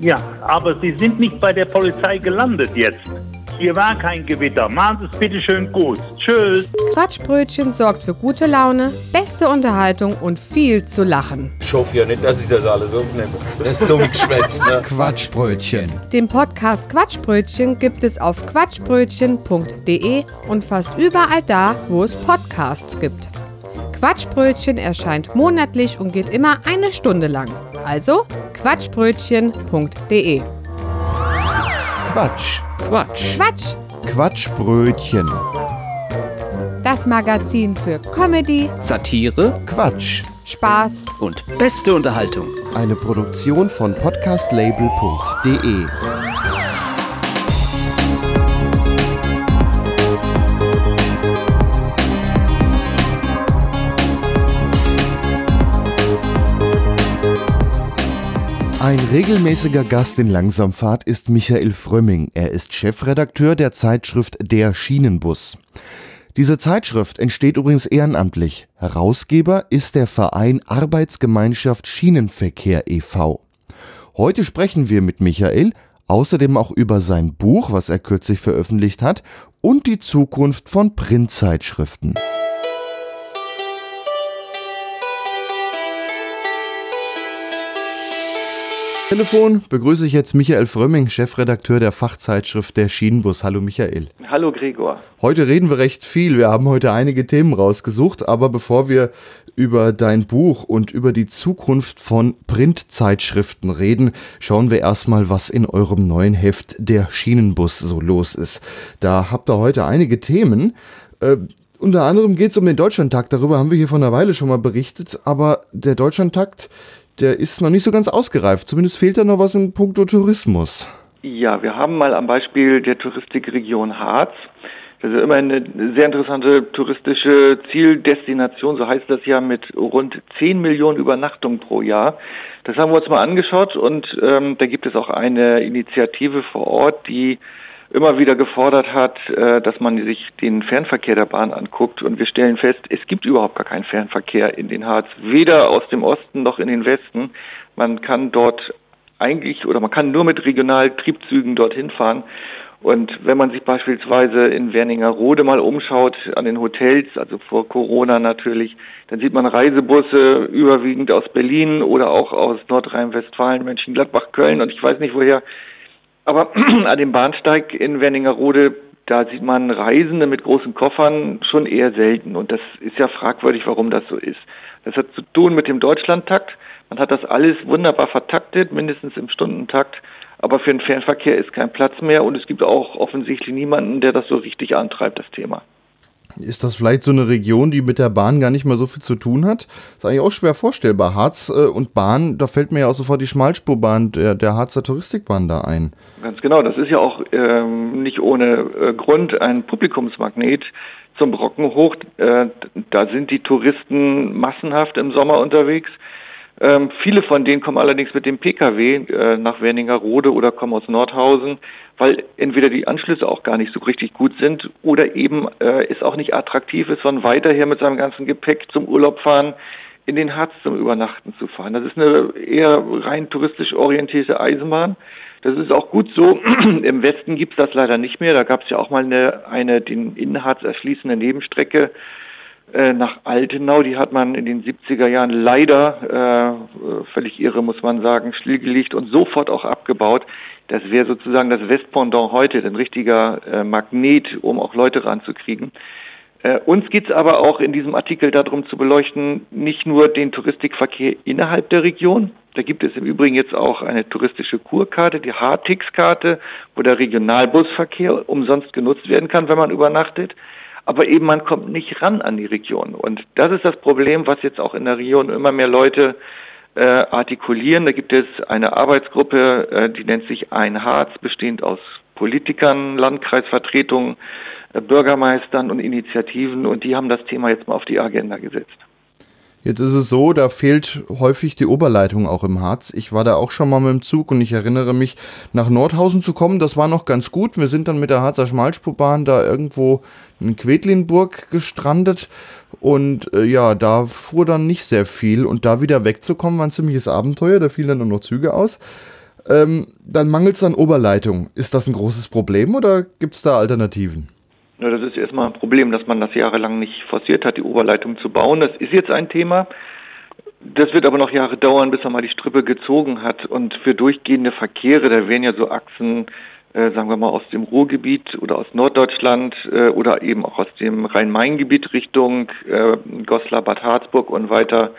Ja, aber Sie sind nicht bei der Polizei gelandet jetzt. Hier war kein Gewitter. Machen Sie es bitte schön gut. Tschüss. Quatschbrötchen sorgt für gute Laune, beste Unterhaltung und viel zu lachen. Ich hoffe ja nicht, dass ich das alles aufnehme. Das ist dumm geschwätzt, ne? Quatschbrötchen. Den Podcast Quatschbrötchen gibt es auf quatschbrötchen.de und fast überall da, wo es Podcasts gibt. Quatschbrötchen erscheint monatlich und geht immer eine Stunde lang. Also quatschbrötchen.de. Quatsch. Quatsch. Quatsch, Quatschbrötchen. das Magazin für Comedy, Satire Quatsch. Spaß und beste Unterhaltung. Eine Produktion von podcastlabel.de. Ein regelmäßiger Gast in Langsamfahrt ist Michael Frömming. Er ist Chefredakteur der Zeitschrift Der Schienenbus. Diese Zeitschrift entsteht übrigens ehrenamtlich. Herausgeber ist der Verein Arbeitsgemeinschaft Schienenverkehr e.V. Heute sprechen wir mit Michael außerdem auch über sein Buch, was er kürzlich veröffentlicht hat, und die Zukunft von Printzeitschriften. Telefon begrüße ich jetzt Michael Frömming, Chefredakteur der Fachzeitschrift Der Schienenbus. Hallo Michael. Hallo Gregor. Heute reden wir recht viel. Wir haben heute einige Themen rausgesucht, aber bevor wir über dein Buch und über die Zukunft von Printzeitschriften reden, schauen wir erstmal, was in eurem neuen Heft Der Schienenbus so los ist. Da habt ihr heute einige Themen. Äh, unter anderem geht es um den Deutschlandtakt. Darüber haben wir hier vor einer Weile schon mal berichtet. Aber der Deutschlandtakt, der ist noch nicht so ganz ausgereift. Zumindest fehlt da noch was in puncto Tourismus. Ja, wir haben mal am Beispiel der Touristikregion Harz, das ist immer eine sehr interessante touristische Zieldestination, so heißt das ja, mit rund 10 Millionen Übernachtungen pro Jahr. Das haben wir uns mal angeschaut und ähm, da gibt es auch eine Initiative vor Ort, die immer wieder gefordert hat, äh, dass man sich den Fernverkehr der Bahn anguckt. Und wir stellen fest, es gibt überhaupt gar keinen Fernverkehr in den Harz, weder aus dem Osten noch in den Westen. Man kann dort eigentlich oder man kann nur mit Regionaltriebzügen dorthin fahren. Und wenn man sich beispielsweise in Werningerode mal umschaut an den Hotels, also vor Corona natürlich, dann sieht man Reisebusse überwiegend aus Berlin oder auch aus Nordrhein-Westfalen, Mönchengladbach, Köln und ich weiß nicht woher, aber an dem Bahnsteig in Werningerode, da sieht man Reisende mit großen Koffern schon eher selten. Und das ist ja fragwürdig, warum das so ist. Das hat zu tun mit dem Deutschlandtakt. Man hat das alles wunderbar vertaktet, mindestens im Stundentakt. Aber für den Fernverkehr ist kein Platz mehr und es gibt auch offensichtlich niemanden, der das so richtig antreibt, das Thema. Ist das vielleicht so eine Region, die mit der Bahn gar nicht mehr so viel zu tun hat? ist eigentlich auch schwer vorstellbar. Harz äh, und Bahn, da fällt mir ja auch sofort die Schmalspurbahn der, der Harzer Touristikbahn da ein. Ganz genau, das ist ja auch ähm, nicht ohne äh, Grund ein Publikumsmagnet zum Brocken hoch. Äh, da sind die Touristen massenhaft im Sommer unterwegs. Ähm, viele von denen kommen allerdings mit dem Pkw äh, nach Werningerode oder kommen aus Nordhausen, weil entweder die Anschlüsse auch gar nicht so richtig gut sind oder eben äh, es auch nicht attraktiv ist, von weiter her mit seinem ganzen Gepäck zum Urlaub fahren in den Harz zum Übernachten zu fahren. Das ist eine eher rein touristisch orientierte Eisenbahn. Das ist auch gut so. Im Westen gibt es das leider nicht mehr. Da gab es ja auch mal eine, eine den Innenharz erschließende Nebenstrecke nach Altenau. Die hat man in den 70er Jahren leider, äh, völlig irre muss man sagen, stillgelegt und sofort auch abgebaut. Das wäre sozusagen das Westpendant heute, ein richtiger äh, Magnet, um auch Leute ranzukriegen. Äh, uns geht es aber auch in diesem Artikel darum zu beleuchten, nicht nur den Touristikverkehr innerhalb der Region. Da gibt es im Übrigen jetzt auch eine touristische Kurkarte, die Hartix-Karte, wo der Regionalbusverkehr umsonst genutzt werden kann, wenn man übernachtet aber eben man kommt nicht ran an die Region. Und das ist das Problem, was jetzt auch in der Region immer mehr Leute äh, artikulieren. Da gibt es eine Arbeitsgruppe, äh, die nennt sich Ein Harz, bestehend aus Politikern, Landkreisvertretungen, äh, Bürgermeistern und Initiativen und die haben das Thema jetzt mal auf die Agenda gesetzt. Jetzt ist es so, da fehlt häufig die Oberleitung auch im Harz. Ich war da auch schon mal mit dem Zug und ich erinnere mich, nach Nordhausen zu kommen, das war noch ganz gut. Wir sind dann mit der Harzer Schmalspurbahn da irgendwo in Quedlinburg gestrandet und äh, ja, da fuhr dann nicht sehr viel und da wieder wegzukommen war ein ziemliches Abenteuer, da fielen dann nur noch Züge aus. Ähm, dann mangelt es an Oberleitung. Ist das ein großes Problem oder gibt es da Alternativen? Ja, das ist erstmal ein Problem, dass man das jahrelang nicht forciert hat, die Oberleitung zu bauen. Das ist jetzt ein Thema. Das wird aber noch Jahre dauern, bis man mal die Strippe gezogen hat. Und für durchgehende Verkehre, da wären ja so Achsen, äh, sagen wir mal, aus dem Ruhrgebiet oder aus Norddeutschland äh, oder eben auch aus dem Rhein-Main-Gebiet Richtung äh, Goslar, Bad Harzburg und weiter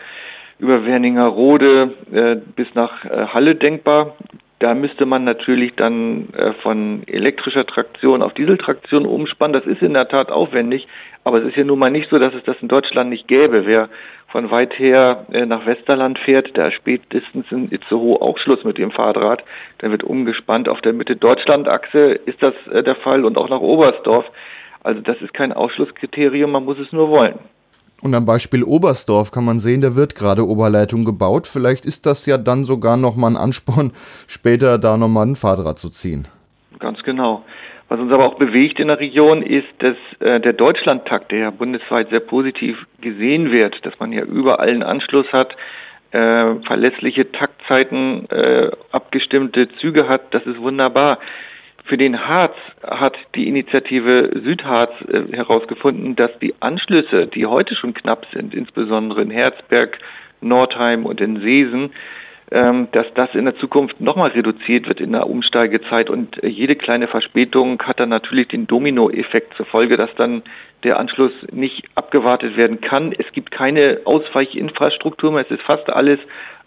über Werningerode äh, bis nach äh, Halle denkbar. Da müsste man natürlich dann äh, von elektrischer Traktion auf Dieseltraktion umspannen. Das ist in der Tat aufwendig, aber es ist ja nun mal nicht so, dass es das in Deutschland nicht gäbe. Wer von weit her äh, nach Westerland fährt, da spätestens in Itzehoe auch Schluss mit dem Fahrrad. Dann wird umgespannt. Auf der Mitte-Deutschland-Achse ist das äh, der Fall und auch nach Oberstdorf. Also das ist kein Ausschlusskriterium, man muss es nur wollen. Und am Beispiel Oberstdorf kann man sehen, da wird gerade Oberleitung gebaut. Vielleicht ist das ja dann sogar nochmal ein Ansporn, später da nochmal ein Fahrrad zu ziehen. Ganz genau. Was uns aber auch bewegt in der Region ist, dass äh, der Deutschlandtakt, der ja bundesweit sehr positiv gesehen wird, dass man ja überall einen Anschluss hat, äh, verlässliche Taktzeiten, äh, abgestimmte Züge hat, das ist wunderbar. Für den Harz hat die Initiative Südharz äh, herausgefunden, dass die Anschlüsse, die heute schon knapp sind, insbesondere in Herzberg, Nordheim und in Seesen, ähm, dass das in der Zukunft nochmal reduziert wird in der Umsteigezeit und jede kleine Verspätung hat dann natürlich den Dominoeffekt zur Folge, dass dann der Anschluss nicht abgewartet werden kann. Es gibt keine Ausweichinfrastruktur mehr, es ist fast alles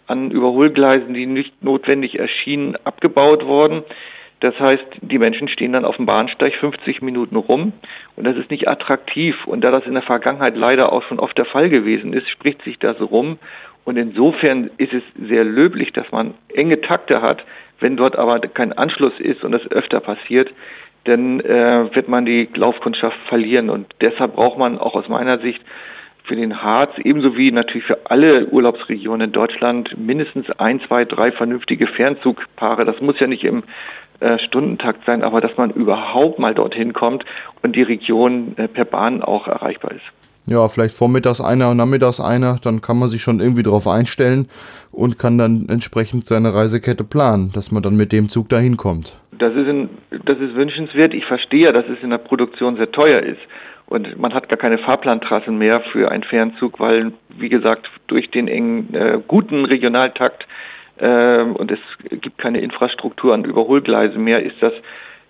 an Überholgleisen, die nicht notwendig erschienen, abgebaut worden. Das heißt, die Menschen stehen dann auf dem Bahnsteig 50 Minuten rum und das ist nicht attraktiv. Und da das in der Vergangenheit leider auch schon oft der Fall gewesen ist, spricht sich das rum. Und insofern ist es sehr löblich, dass man enge Takte hat. Wenn dort aber kein Anschluss ist und das öfter passiert, dann äh, wird man die Laufkundschaft verlieren. Und deshalb braucht man auch aus meiner Sicht für den Harz ebenso wie natürlich für alle Urlaubsregionen in Deutschland mindestens ein, zwei, drei vernünftige Fernzugpaare. Das muss ja nicht im äh, Stundentakt sein, aber dass man überhaupt mal dorthin kommt und die Region äh, per Bahn auch erreichbar ist. Ja, vielleicht vormittags einer und nachmittags einer, dann kann man sich schon irgendwie darauf einstellen und kann dann entsprechend seine Reisekette planen, dass man dann mit dem Zug dahin kommt. Das ist, in, das ist wünschenswert. Ich verstehe, dass es in der Produktion sehr teuer ist. Und man hat gar keine Fahrplantrassen mehr für einen Fernzug, weil, wie gesagt, durch den engen, äh, guten Regionaltakt äh, und es gibt keine Infrastruktur an Überholgleisen mehr, ist das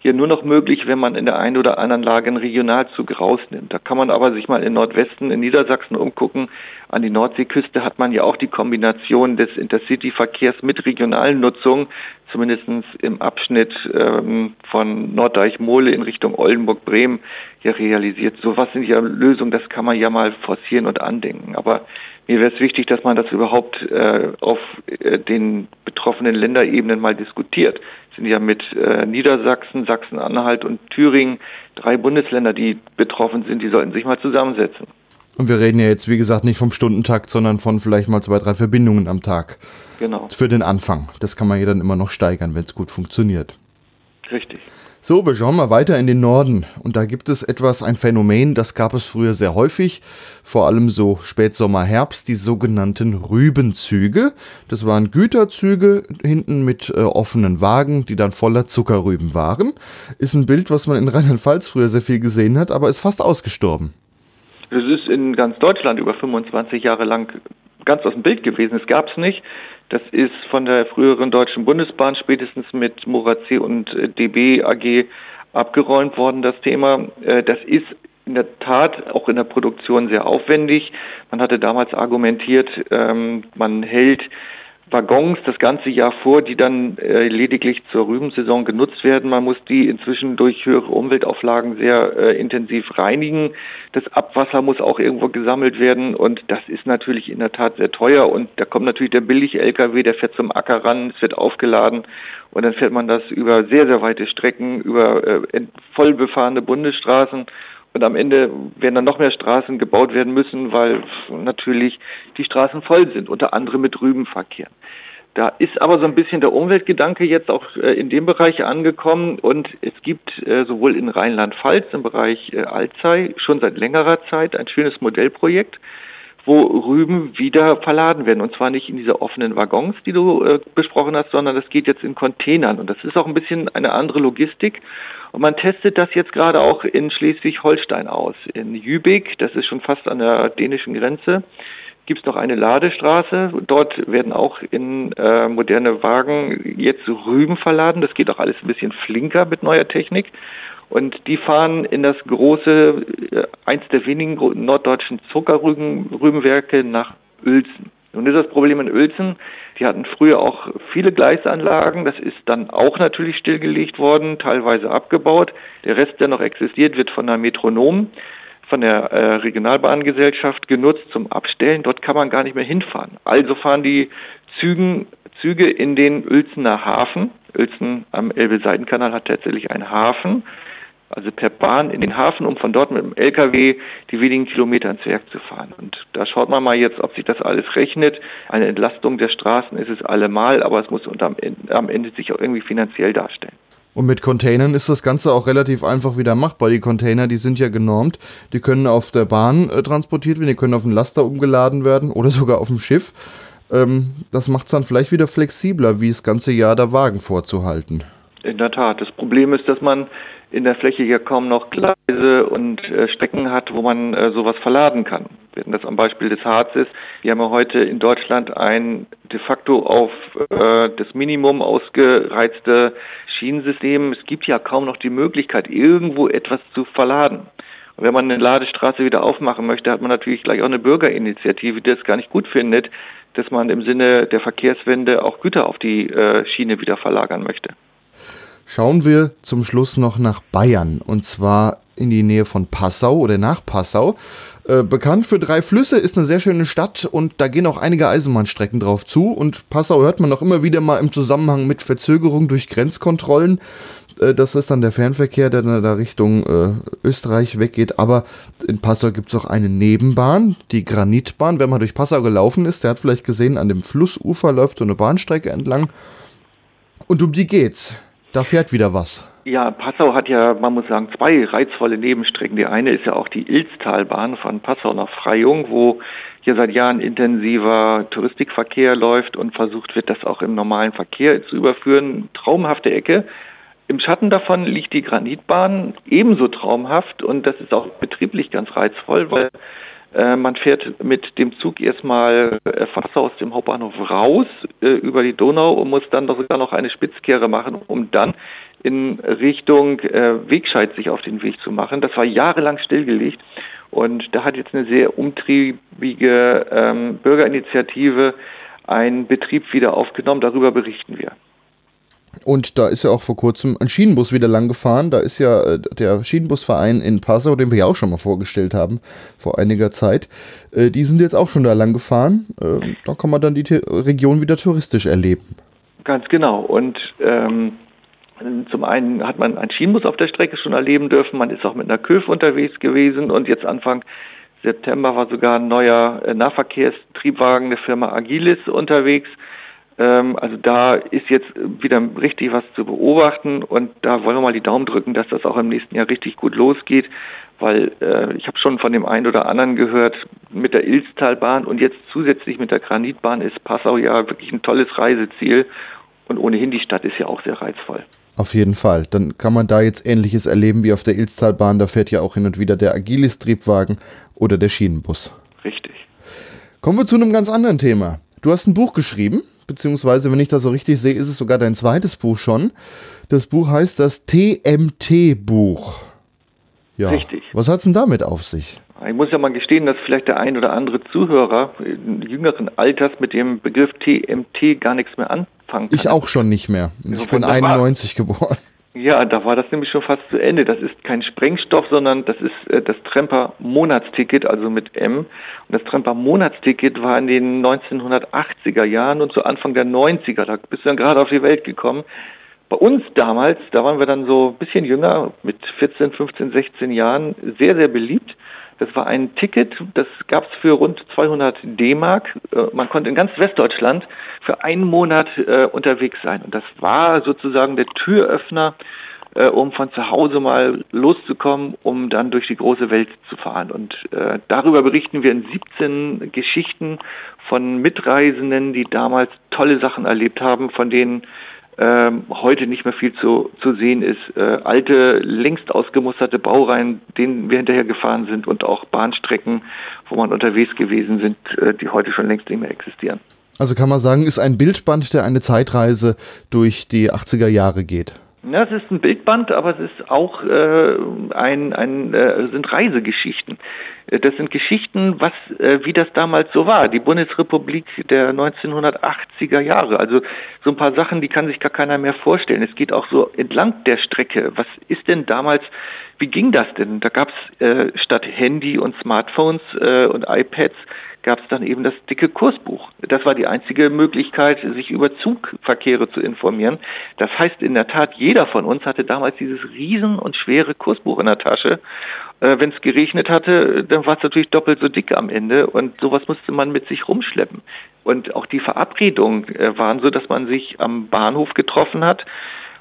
hier nur noch möglich, wenn man in der einen oder anderen Lage einen Regionalzug rausnimmt. Da kann man aber sich mal in Nordwesten, in Niedersachsen umgucken. An die Nordseeküste hat man ja auch die Kombination des Intercity-Verkehrs mit regionalen Nutzung, zumindest im Abschnitt ähm, von Norddeich-Mole in Richtung Oldenburg-Bremen ja realisiert. So was sind ja Lösungen, das kann man ja mal forcieren und andenken. Aber mir wäre es wichtig, dass man das überhaupt äh, auf äh, den betroffenen Länderebenen mal diskutiert. Es sind ja mit äh, Niedersachsen, Sachsen-Anhalt und Thüringen drei Bundesländer, die betroffen sind. Die sollten sich mal zusammensetzen. Und wir reden ja jetzt, wie gesagt, nicht vom Stundentakt, sondern von vielleicht mal zwei, drei Verbindungen am Tag. Genau. Für den Anfang. Das kann man ja dann immer noch steigern, wenn es gut funktioniert. Richtig. So, wir schauen mal weiter in den Norden. Und da gibt es etwas, ein Phänomen, das gab es früher sehr häufig, vor allem so Spätsommer, Herbst, die sogenannten Rübenzüge. Das waren Güterzüge hinten mit äh, offenen Wagen, die dann voller Zuckerrüben waren. Ist ein Bild, was man in Rheinland-Pfalz früher sehr viel gesehen hat, aber ist fast ausgestorben. Das ist in ganz Deutschland über 25 Jahre lang ganz aus dem Bild gewesen. Es gab es nicht. Das ist von der früheren Deutschen Bundesbahn spätestens mit Morazi und äh, DB AG abgeräumt worden, das Thema. Äh, das ist in der Tat auch in der Produktion sehr aufwendig. Man hatte damals argumentiert, ähm, man hält Waggons das ganze Jahr vor, die dann äh, lediglich zur Rübensaison genutzt werden. Man muss die inzwischen durch höhere Umweltauflagen sehr äh, intensiv reinigen. Das Abwasser muss auch irgendwo gesammelt werden und das ist natürlich in der Tat sehr teuer und da kommt natürlich der billige LKW, der fährt zum Acker ran, es wird aufgeladen und dann fährt man das über sehr, sehr weite Strecken, über äh, voll befahrene Bundesstraßen und am Ende werden dann noch mehr Straßen gebaut werden müssen, weil natürlich die Straßen voll sind, unter anderem mit Rübenverkehr. Da ist aber so ein bisschen der Umweltgedanke jetzt auch äh, in dem Bereich angekommen und es gibt äh, sowohl in Rheinland-Pfalz im Bereich äh, Alzey schon seit längerer Zeit ein schönes Modellprojekt, wo Rüben wieder verladen werden. Und zwar nicht in diese offenen Waggons, die du besprochen hast, sondern das geht jetzt in Containern. Und das ist auch ein bisschen eine andere Logistik. Und man testet das jetzt gerade auch in Schleswig-Holstein aus. In Jübig, das ist schon fast an der dänischen Grenze, gibt es noch eine Ladestraße. Dort werden auch in äh, moderne Wagen jetzt Rüben verladen. Das geht auch alles ein bisschen flinker mit neuer Technik. Und die fahren in das große, äh, eins der wenigen norddeutschen Zuckerrübenwerke nach Uelzen. Nun ist das Problem in Uelzen, die hatten früher auch viele Gleisanlagen, das ist dann auch natürlich stillgelegt worden, teilweise abgebaut. Der Rest, der noch existiert, wird von der Metronom, von der äh, Regionalbahngesellschaft genutzt zum Abstellen. Dort kann man gar nicht mehr hinfahren. Also fahren die Zügen, Züge in den Uelzener Hafen. Uelzen am Elbe-Seitenkanal hat tatsächlich einen Hafen also per Bahn in den Hafen, um von dort mit dem LKW die wenigen Kilometer ins Werk zu fahren. Und da schaut man mal jetzt, ob sich das alles rechnet. Eine Entlastung der Straßen ist es allemal, aber es muss am Ende sich auch irgendwie finanziell darstellen. Und mit Containern ist das Ganze auch relativ einfach wieder machbar. Die Container, die sind ja genormt. Die können auf der Bahn äh, transportiert werden, die können auf den Laster umgeladen werden oder sogar auf dem Schiff. Ähm, das macht es dann vielleicht wieder flexibler, wie das ganze Jahr der Wagen vorzuhalten. In der Tat. Das Problem ist, dass man in der Fläche ja kaum noch Gleise und äh, Strecken hat, wo man äh, sowas verladen kann. Wenn das am Beispiel des Harzes, wir haben ja heute in Deutschland ein de facto auf äh, das Minimum ausgereizte Schienensystem. Es gibt ja kaum noch die Möglichkeit, irgendwo etwas zu verladen. Und wenn man eine Ladestraße wieder aufmachen möchte, hat man natürlich gleich auch eine Bürgerinitiative, die das gar nicht gut findet, dass man im Sinne der Verkehrswende auch Güter auf die äh, Schiene wieder verlagern möchte. Schauen wir zum Schluss noch nach Bayern und zwar in die Nähe von Passau oder nach Passau. Äh, bekannt für drei Flüsse, ist eine sehr schöne Stadt und da gehen auch einige Eisenbahnstrecken drauf zu. Und Passau hört man auch immer wieder mal im Zusammenhang mit Verzögerung durch Grenzkontrollen. Äh, das ist dann der Fernverkehr, der da Richtung äh, Österreich weggeht. Aber in Passau gibt es auch eine Nebenbahn, die Granitbahn. Wer mal durch Passau gelaufen ist, der hat vielleicht gesehen, an dem Flussufer läuft so eine Bahnstrecke entlang. Und um die geht's. Da fährt wieder was. Ja, Passau hat ja, man muss sagen, zwei reizvolle Nebenstrecken. Die eine ist ja auch die Ilztalbahn von Passau nach Freyung, wo hier seit Jahren intensiver Touristikverkehr läuft und versucht wird, das auch im normalen Verkehr zu überführen. Traumhafte Ecke. Im Schatten davon liegt die Granitbahn, ebenso traumhaft und das ist auch betrieblich ganz reizvoll, weil man fährt mit dem Zug erstmal äh, fast aus dem Hauptbahnhof raus äh, über die Donau und muss dann sogar noch eine Spitzkehre machen, um dann in Richtung äh, Wegscheid sich auf den Weg zu machen. Das war jahrelang stillgelegt und da hat jetzt eine sehr umtriebige ähm, Bürgerinitiative einen Betrieb wieder aufgenommen. Darüber berichten wir. Und da ist ja auch vor kurzem ein Schienenbus wieder lang gefahren. Da ist ja äh, der Schienenbusverein in Passau, den wir ja auch schon mal vorgestellt haben vor einiger Zeit. Äh, die sind jetzt auch schon da lang gefahren. Äh, da kann man dann die Region wieder touristisch erleben. Ganz genau. Und ähm, zum einen hat man einen Schienenbus auf der Strecke schon erleben dürfen. Man ist auch mit einer Köf unterwegs gewesen und jetzt Anfang September war sogar ein neuer Nahverkehrstriebwagen der Firma Agilis unterwegs ähm, also da ist jetzt wieder richtig was zu beobachten und da wollen wir mal die Daumen drücken, dass das auch im nächsten Jahr richtig gut losgeht, weil äh, ich habe schon von dem einen oder anderen gehört, mit der Ilstalbahn und jetzt zusätzlich mit der Granitbahn ist Passau ja wirklich ein tolles Reiseziel und ohnehin die Stadt ist ja auch sehr reizvoll. Auf jeden Fall. Dann kann man da jetzt Ähnliches erleben wie auf der Ilstalbahn. Da fährt ja auch hin und wieder der Agilis-Triebwagen oder der Schienenbus. Richtig. Kommen wir zu einem ganz anderen Thema. Du hast ein Buch geschrieben beziehungsweise wenn ich das so richtig sehe, ist es sogar dein zweites Buch schon. Das Buch heißt das TMT-Buch. Ja. Richtig. Was hat es denn damit auf sich? Ich muss ja mal gestehen, dass vielleicht der ein oder andere Zuhörer jüngeren Alters mit dem Begriff TMT gar nichts mehr anfangen kann. Ich auch schon nicht mehr. Ich bin 91 geboren. Ja, da war das nämlich schon fast zu Ende. Das ist kein Sprengstoff, sondern das ist äh, das Tremper Monatsticket, also mit M. Und das Tremper Monatsticket war in den 1980er Jahren und zu Anfang der 90er. Da bist du dann gerade auf die Welt gekommen. Bei uns damals, da waren wir dann so ein bisschen jünger, mit 14, 15, 16 Jahren, sehr, sehr beliebt. Das war ein Ticket, das gab es für rund 200 D-Mark. Äh, man konnte in ganz Westdeutschland für einen Monat äh, unterwegs sein. Und das war sozusagen der Türöffner, äh, um von zu Hause mal loszukommen, um dann durch die große Welt zu fahren. Und darüber berichten wir in 17 Geschichten von Mitreisenden, die damals tolle Sachen erlebt haben, von denen ähm, heute nicht mehr viel zu, zu sehen ist. Äh, alte, längst ausgemusterte Baureihen, denen wir hinterher gefahren sind und auch Bahnstrecken, wo man unterwegs gewesen sind, äh, die heute schon längst nicht mehr existieren. Also kann man sagen, ist ein Bildband, der eine Zeitreise durch die 80er Jahre geht. Ja, es ist ein Bildband, aber es ist auch äh, ein, ein äh, sind Reisegeschichten. Äh, das sind Geschichten, was äh, wie das damals so war, die Bundesrepublik der 1980er Jahre. Also so ein paar Sachen, die kann sich gar keiner mehr vorstellen. Es geht auch so entlang der Strecke. Was ist denn damals? Wie ging das denn? Da gab es äh, statt Handy und Smartphones äh, und iPads gab es dann eben das dicke Kursbuch. Das war die einzige Möglichkeit, sich über Zugverkehre zu informieren. Das heißt in der Tat, jeder von uns hatte damals dieses riesen und schwere Kursbuch in der Tasche. Äh, Wenn es geregnet hatte, dann war es natürlich doppelt so dick am Ende und sowas musste man mit sich rumschleppen. Und auch die Verabredungen äh, waren so, dass man sich am Bahnhof getroffen hat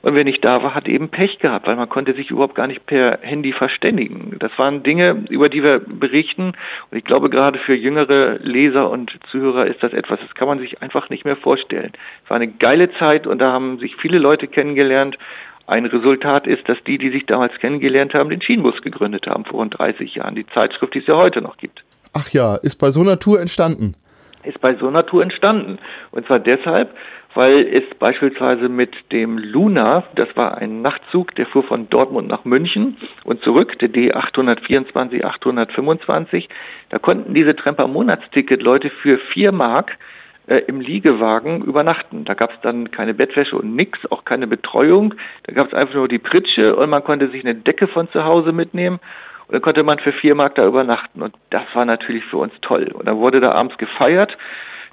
und wer nicht da war, hat eben Pech gehabt, weil man konnte sich überhaupt gar nicht per Handy verständigen. Das waren Dinge, über die wir berichten. Und ich glaube, gerade für jüngere Leser und Zuhörer ist das etwas, das kann man sich einfach nicht mehr vorstellen. Es war eine geile Zeit und da haben sich viele Leute kennengelernt. Ein Resultat ist, dass die, die sich damals kennengelernt haben, den Schienenbus gegründet haben vor rund 30 Jahren. Die Zeitschrift, die es ja heute noch gibt. Ach ja, ist bei so einer Tour entstanden. Ist bei so einer Tour entstanden. Und zwar deshalb, weil es beispielsweise mit dem Luna, das war ein Nachtzug, der fuhr von Dortmund nach München und zurück, der D824, 825, da konnten diese Tremper Monatsticket Leute für vier Mark äh, im Liegewagen übernachten. Da gab es dann keine Bettwäsche und nix, auch keine Betreuung. Da gab es einfach nur die Pritsche und man konnte sich eine Decke von zu Hause mitnehmen. Und dann konnte man für vier Mark da übernachten. Und das war natürlich für uns toll. Und dann wurde da abends gefeiert.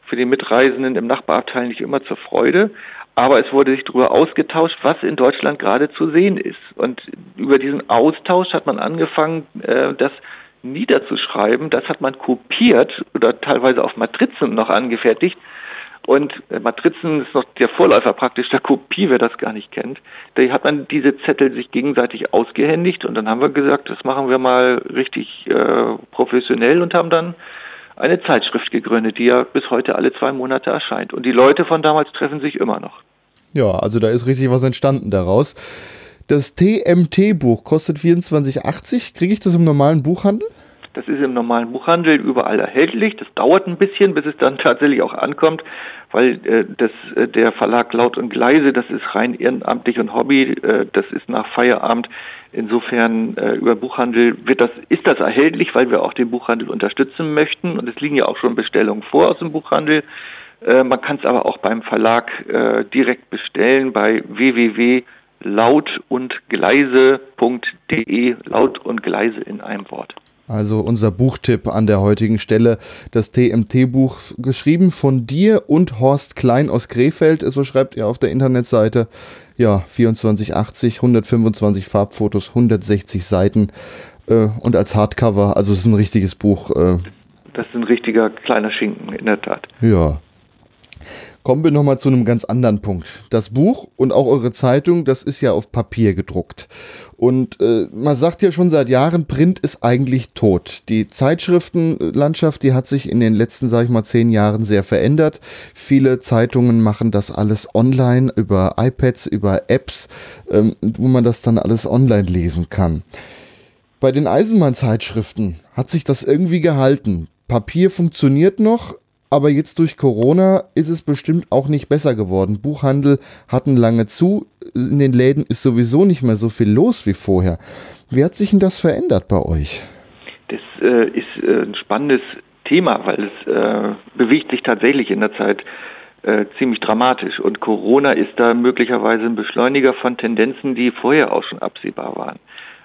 Für die Mitreisenden im Nachbarabteil nicht immer zur Freude. Aber es wurde sich darüber ausgetauscht, was in Deutschland gerade zu sehen ist. Und über diesen Austausch hat man angefangen, äh, das niederzuschreiben. Das hat man kopiert oder teilweise auf Matrizen noch angefertigt. Und äh, Matrizen ist noch der Vorläufer praktisch der Kopie, wer das gar nicht kennt. Da hat man diese Zettel sich gegenseitig ausgehändigt und dann haben wir gesagt, das machen wir mal richtig äh, professionell und haben dann eine Zeitschrift gegründet, die ja bis heute alle zwei Monate erscheint. Und die Leute von damals treffen sich immer noch. Ja, also da ist richtig was entstanden daraus. Das TMT-Buch kostet 24,80. Kriege ich das im normalen Buchhandel? Das ist im normalen Buchhandel überall erhältlich. Das dauert ein bisschen, bis es dann tatsächlich auch ankommt, weil äh, das, äh, der Verlag Laut und Gleise, das ist rein ehrenamtlich und Hobby, äh, das ist nach Feierabend. Insofern äh, über Buchhandel wird das, ist das erhältlich, weil wir auch den Buchhandel unterstützen möchten. Und es liegen ja auch schon Bestellungen vor aus dem Buchhandel. Äh, man kann es aber auch beim Verlag äh, direkt bestellen bei www.lautundgleise.de. Laut und Gleise in einem Wort. Also unser Buchtipp an der heutigen Stelle, das TMT-Buch, geschrieben von dir und Horst Klein aus Krefeld, so schreibt ihr auf der Internetseite. Ja, 2480, 125 Farbfotos, 160 Seiten äh, und als Hardcover, also es ist ein richtiges Buch. Äh. Das ist ein richtiger kleiner Schinken, in der Tat. Ja. Kommen wir nochmal zu einem ganz anderen Punkt. Das Buch und auch eure Zeitung, das ist ja auf Papier gedruckt. Und äh, man sagt ja schon seit Jahren, Print ist eigentlich tot. Die Zeitschriftenlandschaft, die hat sich in den letzten, sag ich mal, zehn Jahren sehr verändert. Viele Zeitungen machen das alles online über iPads, über Apps, ähm, wo man das dann alles online lesen kann. Bei den Eisenbahnzeitschriften hat sich das irgendwie gehalten. Papier funktioniert noch, aber jetzt durch Corona ist es bestimmt auch nicht besser geworden. Buchhandel hatten lange zu, in den Läden ist sowieso nicht mehr so viel los wie vorher. Wie hat sich denn das verändert bei euch? Das äh, ist äh, ein spannendes Thema, weil es äh, bewegt sich tatsächlich in der Zeit äh, ziemlich dramatisch. Und Corona ist da möglicherweise ein Beschleuniger von Tendenzen, die vorher auch schon absehbar waren.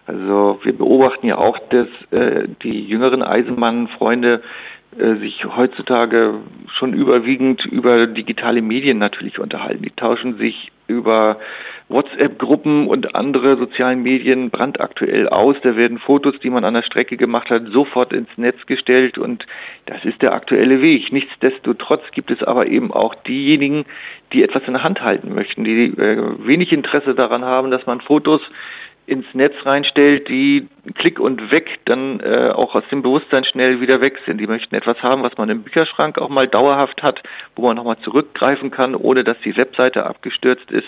Also wir beobachten ja auch, dass äh, die jüngeren Eisenbahnfreunde sich heutzutage schon überwiegend über digitale Medien natürlich unterhalten. Die tauschen sich über WhatsApp-Gruppen und andere sozialen Medien brandaktuell aus. Da werden Fotos, die man an der Strecke gemacht hat, sofort ins Netz gestellt und das ist der aktuelle Weg. Nichtsdestotrotz gibt es aber eben auch diejenigen, die etwas in der Hand halten möchten, die äh, wenig Interesse daran haben, dass man Fotos ins Netz reinstellt, die klick und weg dann äh, auch aus dem Bewusstsein schnell wieder weg sind. Die möchten etwas haben, was man im Bücherschrank auch mal dauerhaft hat, wo man nochmal zurückgreifen kann, ohne dass die Webseite abgestürzt ist.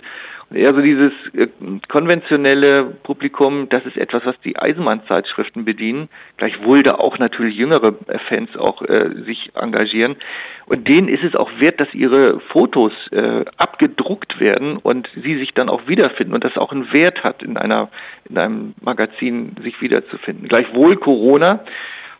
Und eher so dieses äh, konventionelle Publikum, das ist etwas, was die Eisenbahnzeitschriften bedienen, gleichwohl da auch natürlich jüngere Fans auch äh, sich engagieren. Und denen ist es auch wert, dass ihre Fotos äh, abgedruckt werden und sie sich dann auch wiederfinden und das auch einen Wert hat, in einer in einem Magazin sich wiederzufinden. Gleichwohl Corona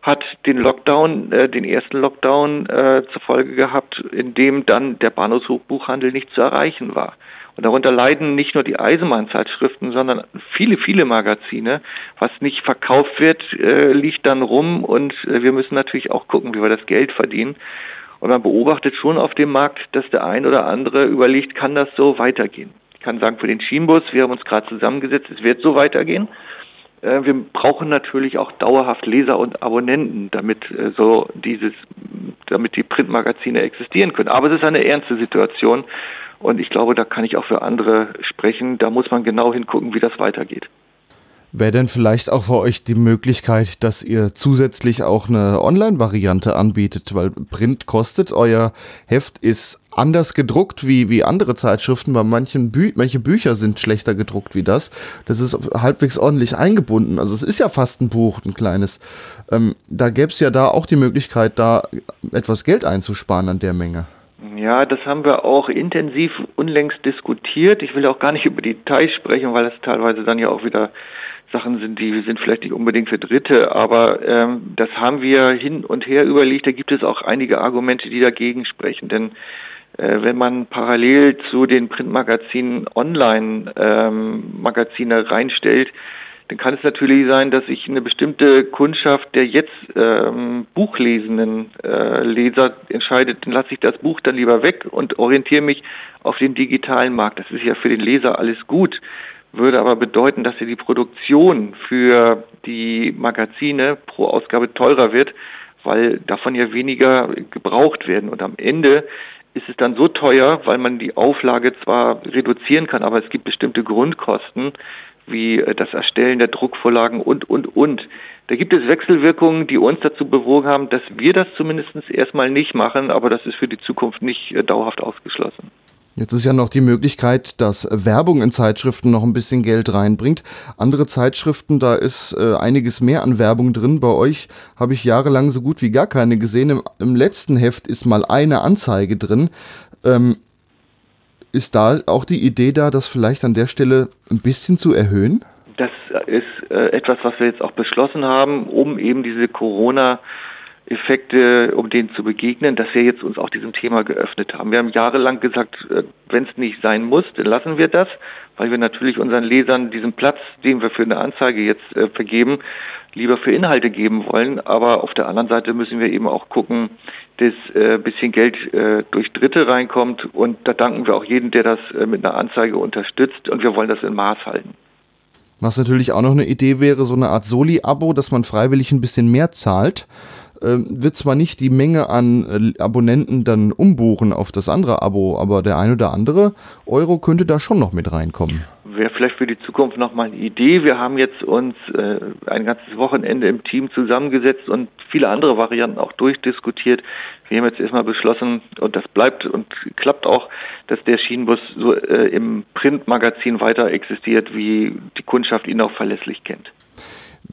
hat den Lockdown, äh, den ersten Lockdown äh, zur Folge gehabt, in dem dann der Bahnhofsbuchhandel nicht zu erreichen war. Und darunter leiden nicht nur die Eisenbahnzeitschriften, sondern viele, viele Magazine. Was nicht verkauft wird, äh, liegt dann rum und äh, wir müssen natürlich auch gucken, wie wir das Geld verdienen. Und man beobachtet schon auf dem Markt, dass der ein oder andere überlegt, kann das so weitergehen. Ich kann sagen, für den Schienenbus, wir haben uns gerade zusammengesetzt, es wird so weitergehen. Äh, wir brauchen natürlich auch dauerhaft Leser und Abonnenten, damit äh, so dieses, damit die Printmagazine existieren können. Aber es ist eine ernste Situation und ich glaube, da kann ich auch für andere sprechen. Da muss man genau hingucken, wie das weitergeht. Wäre denn vielleicht auch für euch die Möglichkeit, dass ihr zusätzlich auch eine Online-Variante anbietet, weil Print kostet, euer Heft ist anders gedruckt wie, wie andere Zeitschriften, weil manchen Bü manche Bücher sind schlechter gedruckt wie das. Das ist halbwegs ordentlich eingebunden. Also es ist ja fast ein Buch, ein kleines. Ähm, da gäbe es ja da auch die Möglichkeit, da etwas Geld einzusparen an der Menge. Ja, das haben wir auch intensiv unlängst diskutiert. Ich will auch gar nicht über Details sprechen, weil das teilweise dann ja auch wieder Sachen sind, die sind vielleicht nicht unbedingt für Dritte, aber ähm, das haben wir hin und her überlegt. Da gibt es auch einige Argumente, die dagegen sprechen. Denn äh, wenn man parallel zu den Printmagazinen Online-Magazine ähm, reinstellt, dann kann es natürlich sein, dass sich eine bestimmte Kundschaft der jetzt ähm, buchlesenden äh, Leser entscheidet, dann lasse ich das Buch dann lieber weg und orientiere mich auf den digitalen Markt. Das ist ja für den Leser alles gut würde aber bedeuten, dass ja die Produktion für die Magazine pro Ausgabe teurer wird, weil davon ja weniger gebraucht werden. Und am Ende ist es dann so teuer, weil man die Auflage zwar reduzieren kann, aber es gibt bestimmte Grundkosten, wie äh, das Erstellen der Druckvorlagen und, und, und. Da gibt es Wechselwirkungen, die uns dazu bewogen haben, dass wir das zumindest erstmal nicht machen, aber das ist für die Zukunft nicht äh, dauerhaft ausgeschlossen. Jetzt ist ja noch die Möglichkeit, dass Werbung in Zeitschriften noch ein bisschen Geld reinbringt. Andere Zeitschriften, da ist äh, einiges mehr an Werbung drin. Bei euch habe ich jahrelang so gut wie gar keine gesehen. Im, im letzten Heft ist mal eine Anzeige drin. Ähm, ist da auch die Idee da, das vielleicht an der Stelle ein bisschen zu erhöhen? Das ist äh, etwas, was wir jetzt auch beschlossen haben, um eben diese Corona- Effekte, um denen zu begegnen, dass wir jetzt uns auch diesem Thema geöffnet haben. Wir haben jahrelang gesagt, äh, wenn es nicht sein muss, dann lassen wir das, weil wir natürlich unseren Lesern diesen Platz, den wir für eine Anzeige jetzt äh, vergeben, lieber für Inhalte geben wollen. Aber auf der anderen Seite müssen wir eben auch gucken, dass äh, bisschen Geld durch Dritte reinkommt. Und da danken wir auch jedem, der das mit einer Anzeige unterstützt. Und wir wollen das in Maß halten. Was natürlich auch noch eine Idee wäre, so eine Art Soli-Abo, dass man freiwillig ein bisschen mehr zahlt wird zwar nicht die Menge an äh, Abonnenten dann umbuchen auf das andere Abo, aber der ein oder andere Euro könnte da schon noch mit reinkommen. Wäre vielleicht für die Zukunft nochmal eine Idee. Wir haben jetzt uns äh, ein ganzes Wochenende im Team zusammengesetzt und viele andere Varianten auch durchdiskutiert. Wir haben jetzt erstmal beschlossen, und das bleibt und klappt auch, dass der Schienenbus so äh, im Printmagazin weiter existiert, wie die Kundschaft ihn auch verlässlich kennt.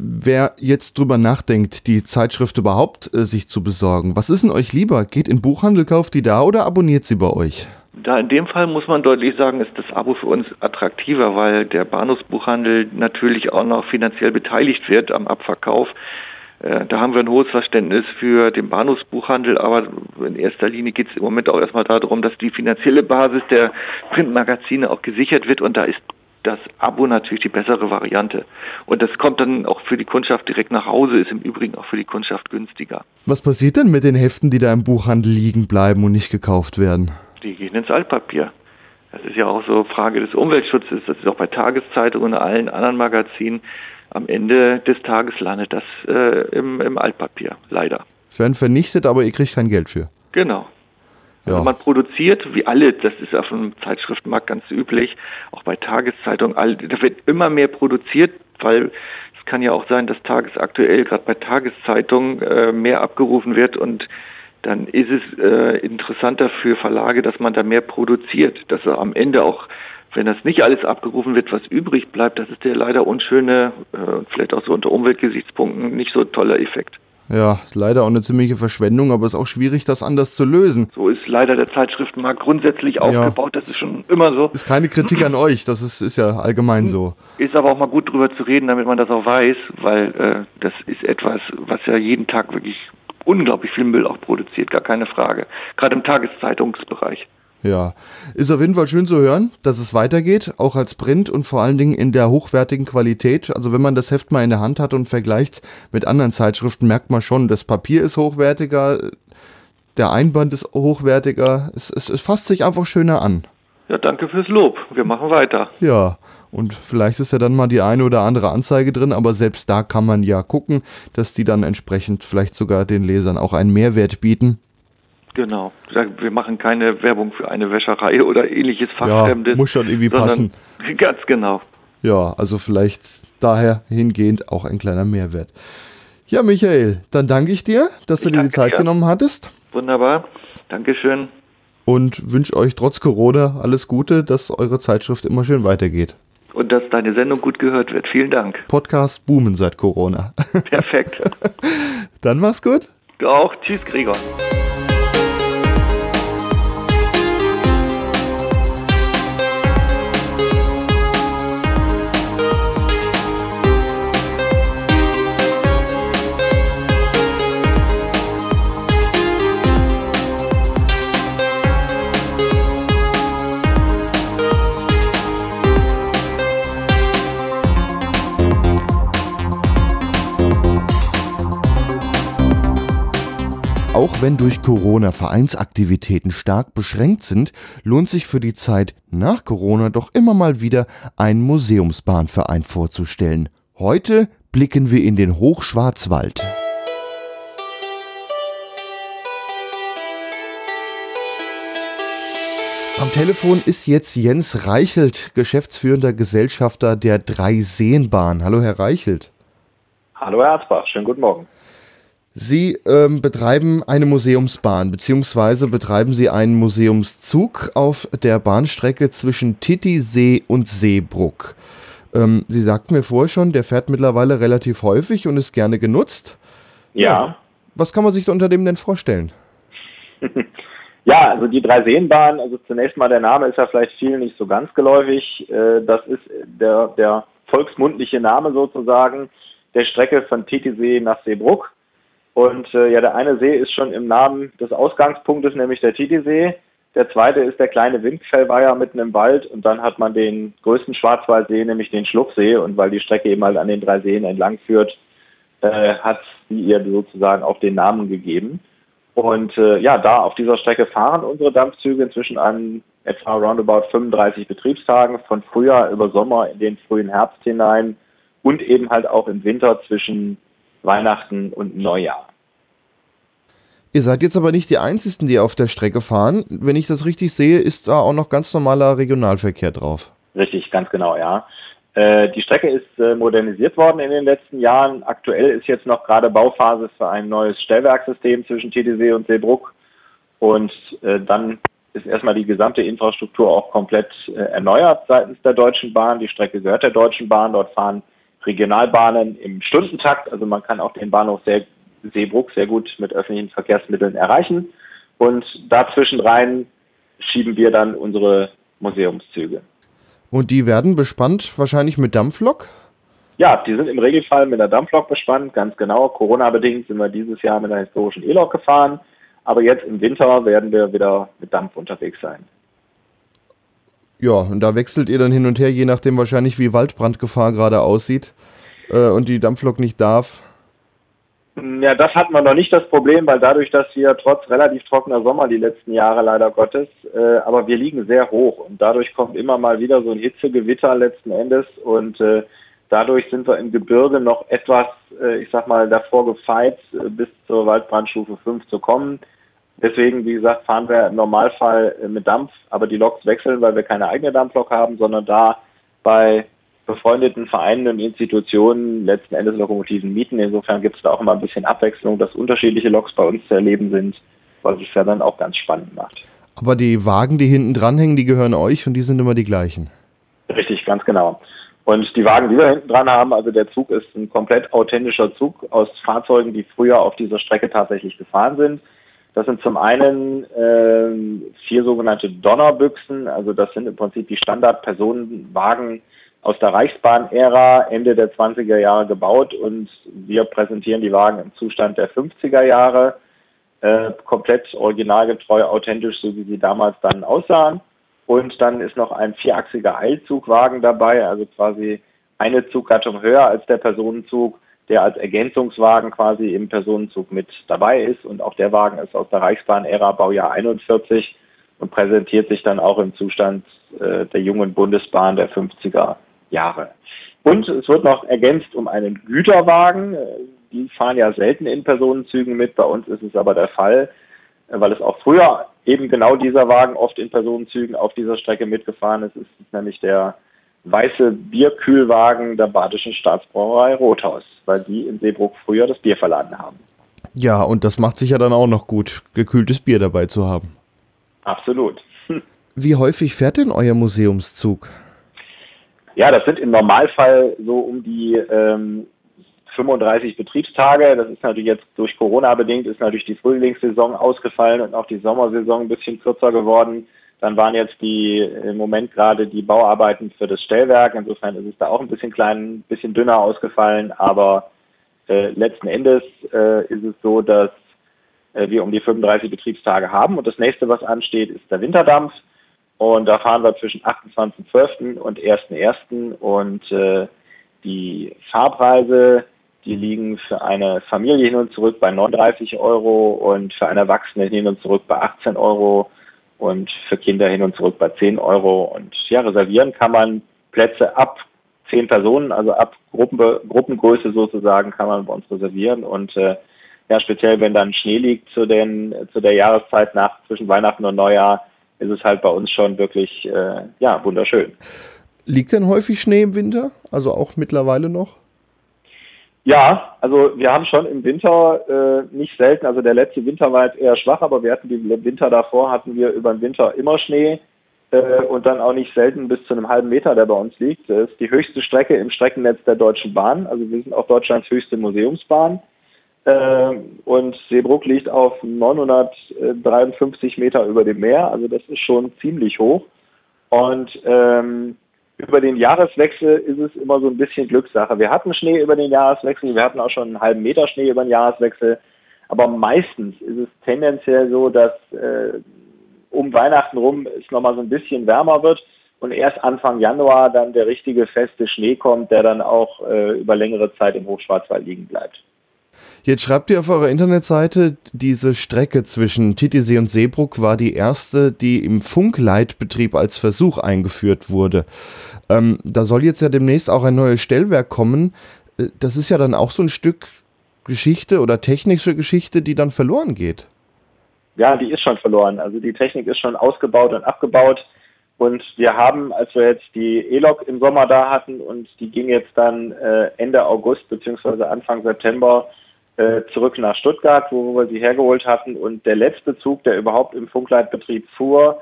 Wer jetzt drüber nachdenkt, die Zeitschrift überhaupt äh, sich zu besorgen, was ist denn euch lieber? Geht in Buchhandel, kauft die da oder abonniert sie bei euch? Da in dem Fall muss man deutlich sagen, ist das Abo für uns attraktiver, weil der Bahnhofsbuchhandel natürlich auch noch finanziell beteiligt wird am Abverkauf. Äh, da haben wir ein hohes Verständnis für den Bahnhofsbuchhandel, aber in erster Linie geht es im Moment auch erstmal darum, dass die finanzielle Basis der Printmagazine auch gesichert wird und da ist das Abo natürlich die bessere Variante. Und das kommt dann auch für die Kundschaft direkt nach Hause, ist im Übrigen auch für die Kundschaft günstiger. Was passiert denn mit den Heften, die da im Buchhandel liegen bleiben und nicht gekauft werden? Die gehen ins Altpapier. Das ist ja auch so Frage des Umweltschutzes. Das ist auch bei Tageszeitungen und allen anderen Magazinen. Am Ende des Tages landet das äh, im, im Altpapier, leider. Werden vernichtet, aber ihr kriegt kein Geld für. Genau. Ja. Also man produziert, wie alle, das ist auf dem Zeitschriftenmarkt ganz üblich, auch bei Tageszeitungen, da wird immer mehr produziert, weil es kann ja auch sein, dass tagesaktuell gerade bei Tageszeitungen äh, mehr abgerufen wird und dann ist es äh, interessanter für Verlage, dass man da mehr produziert, dass er am Ende auch wenn das nicht alles abgerufen wird, was übrig bleibt, das ist der leider unschöne, äh, vielleicht auch so unter Umweltgesichtspunkten nicht so toller Effekt. Ja, ist leider auch eine ziemliche Verschwendung, aber es ist auch schwierig, das anders zu lösen. So ist leider der Zeitschriftenmarkt grundsätzlich aufgebaut, ja. das ist schon immer so. Ist keine Kritik an euch, das ist, ist ja allgemein so. Ist aber auch mal gut drüber zu reden, damit man das auch weiß, weil äh, das ist etwas, was ja jeden Tag wirklich unglaublich viel Müll auch produziert, gar keine Frage. Gerade im Tageszeitungsbereich. Ja, ist auf jeden Fall schön zu hören, dass es weitergeht, auch als Print und vor allen Dingen in der hochwertigen Qualität. Also wenn man das Heft mal in der Hand hat und vergleicht mit anderen Zeitschriften, merkt man schon, das Papier ist hochwertiger, der Einband ist hochwertiger, es, es, es fasst sich einfach schöner an. Ja, danke fürs Lob. Wir machen weiter. Ja, und vielleicht ist ja dann mal die eine oder andere Anzeige drin, aber selbst da kann man ja gucken, dass die dann entsprechend vielleicht sogar den Lesern auch einen Mehrwert bieten. Genau. Wir machen keine Werbung für eine Wäscherei oder ähnliches Fachfremdes. Ja, muss schon irgendwie passen. Ganz genau. Ja, also vielleicht daher hingehend auch ein kleiner Mehrwert. Ja, Michael, dann danke ich dir, dass ich du dir die Zeit dir. genommen hattest. Wunderbar. Dankeschön. Und wünsche euch trotz Corona alles Gute, dass eure Zeitschrift immer schön weitergeht. Und dass deine Sendung gut gehört wird. Vielen Dank. Podcast boomen seit Corona. Perfekt. dann mach's gut. Du auch. Tschüss, Gregor. Auch wenn durch Corona Vereinsaktivitäten stark beschränkt sind, lohnt sich für die Zeit nach Corona doch immer mal wieder einen Museumsbahnverein vorzustellen. Heute blicken wir in den Hochschwarzwald. Am Telefon ist jetzt Jens Reichelt, geschäftsführender Gesellschafter der Dreiseenbahn. Hallo, Herr Reichelt. Hallo, Herr Arzbach. Schönen guten Morgen. Sie ähm, betreiben eine Museumsbahn, beziehungsweise betreiben Sie einen Museumszug auf der Bahnstrecke zwischen Titisee und Seebruck. Ähm, Sie sagten mir vorher schon, der fährt mittlerweile relativ häufig und ist gerne genutzt. Ja. ja. Was kann man sich unter dem denn vorstellen? ja, also die Dreiseenbahn, also zunächst mal der Name ist ja vielleicht vielen nicht so ganz geläufig. Äh, das ist der, der volksmundliche Name sozusagen der Strecke von Titisee nach Seebruck. Und äh, ja, der eine See ist schon im Namen des Ausgangspunktes, nämlich der Titisee. Der zweite ist der kleine Windfellweiher mitten im Wald und dann hat man den größten Schwarzwaldsee, nämlich den Schluchsee. Und weil die Strecke eben halt an den drei Seen entlang führt, äh, hat sie ihr sozusagen auch den Namen gegeben. Und äh, ja, da auf dieser Strecke fahren unsere Dampfzüge inzwischen an etwa roundabout 35 Betriebstagen von Frühjahr über Sommer in den frühen Herbst hinein und eben halt auch im Winter zwischen Weihnachten und Neujahr. Ihr seid jetzt aber nicht die Einzigen, die auf der Strecke fahren. Wenn ich das richtig sehe, ist da auch noch ganz normaler Regionalverkehr drauf. Richtig, ganz genau, ja. Äh, die Strecke ist äh, modernisiert worden in den letzten Jahren. Aktuell ist jetzt noch gerade Bauphase für ein neues Stellwerksystem zwischen Titisee und Seebruck. Und äh, dann ist erstmal die gesamte Infrastruktur auch komplett erneuert seitens der Deutschen Bahn. Die Strecke gehört der Deutschen Bahn. Dort fahren Regionalbahnen im Stundentakt. Also man kann auch den Bahnhof sehr, Seebruck sehr gut mit öffentlichen Verkehrsmitteln erreichen. Und dazwischen rein schieben wir dann unsere Museumszüge. Und die werden bespannt wahrscheinlich mit Dampflok? Ja, die sind im Regelfall mit der Dampflok bespannt, ganz genau. Corona-bedingt sind wir dieses Jahr mit einer historischen E-Lok gefahren. Aber jetzt im Winter werden wir wieder mit Dampf unterwegs sein. Ja, und da wechselt ihr dann hin und her, je nachdem wahrscheinlich, wie Waldbrandgefahr gerade aussieht äh, und die Dampflok nicht darf. Ja, das hatten wir noch nicht das Problem, weil dadurch, dass wir trotz relativ trockener Sommer die letzten Jahre leider Gottes, äh, aber wir liegen sehr hoch und dadurch kommt immer mal wieder so ein Hitzegewitter letzten Endes und äh, dadurch sind wir im Gebirge noch etwas, äh, ich sag mal, davor gefeit, äh, bis zur Waldbrandstufe 5 zu kommen. Deswegen, wie gesagt, fahren wir im Normalfall äh, mit Dampf, aber die Loks wechseln, weil wir keine eigene Dampflok haben, sondern da bei befreundeten Vereinen und Institutionen letzten Endes Lokomotiven mieten. Insofern gibt es da auch immer ein bisschen Abwechslung, dass unterschiedliche Loks bei uns zu erleben sind, was es ja dann auch ganz spannend macht. Aber die Wagen, die hinten dranhängen, die gehören euch und die sind immer die gleichen. Richtig, ganz genau. Und die Wagen, die wir hinten dran haben, also der Zug ist ein komplett authentischer Zug aus Fahrzeugen, die früher auf dieser Strecke tatsächlich gefahren sind. Das sind zum einen äh, vier sogenannte Donnerbüchsen, also das sind im Prinzip die Standard-Personenwagen aus der Reichsbahn-Ära Ende der 20er Jahre gebaut und wir präsentieren die Wagen im Zustand der 50er Jahre. äh, komplett originalgetreu, authentisch, so wie sie damals dann aussahen. Und dann ist noch ein vierachsiger Eilzugwagen dabei, also quasi eine Zuggattung höher als der Personenzug, der als Ergänzungswagen quasi im Personenzug mit dabei ist. Und auch der Wagen ist aus der Reichsbahn-Ära Baujahr 41 und präsentiert sich dann auch im Zustand äh, der jungen Bundesbahn der 50er Jahre. Und es wird noch ergänzt um einen Güterwagen. Die fahren ja selten in Personenzügen mit. Bei uns ist es aber der Fall, weil es auch früher eben genau dieser Wagen oft in Personenzügen auf dieser Strecke mitgefahren ist. Es ist nämlich der weiße Bierkühlwagen der Badischen Staatsbrauerei Rothaus, weil die in Seebruck früher das Bier verladen haben. Ja, und das macht sich ja dann auch noch gut, gekühltes Bier dabei zu haben. Absolut. Wie häufig fährt denn euer Museumszug? Ja, das sind im Normalfall so um die ähm, 35 Betriebstage. Das ist natürlich jetzt durch Corona bedingt, ist natürlich die Frühlingssaison ausgefallen und auch die Sommersaison ein bisschen kürzer geworden. Dann waren jetzt die im Moment gerade die Bauarbeiten für das Stellwerk. Insofern ist es da auch ein bisschen klein, ein bisschen dünner ausgefallen. Aber äh, letzten Endes äh, ist es so, dass äh, wir um die 35 Betriebstage haben. Und das nächste, was ansteht, ist der Winterdampf. Und da fahren wir zwischen 28.12. und 1.1. Und äh, die Fahrpreise, die liegen für eine Familie hin und zurück bei 39 Euro und für eine Erwachsene hin und zurück bei 18 Euro und für Kinder hin und zurück bei 10 Euro. Und ja, reservieren kann man Plätze ab 10 Personen, also ab Gruppen, Gruppengröße sozusagen kann man bei uns reservieren. Und äh, ja, speziell wenn dann Schnee liegt zu, den, zu der Jahreszeit nach zwischen Weihnachten und Neujahr, ist es halt bei uns schon wirklich äh, ja, wunderschön. Liegt denn häufig Schnee im Winter? Also auch mittlerweile noch? Ja, also wir haben schon im Winter äh, nicht selten, also der letzte Winter war jetzt eher schwach, aber wir hatten den Winter davor, hatten wir über den Winter immer Schnee äh, und dann auch nicht selten bis zu einem halben Meter, der bei uns liegt. Das ist die höchste Strecke im Streckennetz der Deutschen Bahn, also wir sind auch Deutschlands höchste Museumsbahn. Äh, und Seebruck liegt auf 953 Meter über dem Meer, also das ist schon ziemlich hoch. Und ähm, über den Jahreswechsel ist es immer so ein bisschen Glückssache. Wir hatten Schnee über den Jahreswechsel, wir hatten auch schon einen halben Meter Schnee über den Jahreswechsel, aber meistens ist es tendenziell so, dass äh, um Weihnachten rum es nochmal so ein bisschen wärmer wird und erst Anfang Januar dann der richtige feste Schnee kommt, der dann auch äh, über längere Zeit im Hochschwarzwald liegen bleibt. Jetzt schreibt ihr auf eurer Internetseite, diese Strecke zwischen Titisee und Seebruck war die erste, die im Funkleitbetrieb als Versuch eingeführt wurde. Ähm, da soll jetzt ja demnächst auch ein neues Stellwerk kommen. Äh, das ist ja dann auch so ein Stück Geschichte oder technische Geschichte, die dann verloren geht. Ja, die ist schon verloren. Also die Technik ist schon ausgebaut und abgebaut. Und wir haben, als wir jetzt die E-Lok im Sommer da hatten und die ging jetzt dann äh, Ende August bzw. Anfang September zurück nach Stuttgart, wo wir sie hergeholt hatten. Und der letzte Zug, der überhaupt im Funkleitbetrieb fuhr,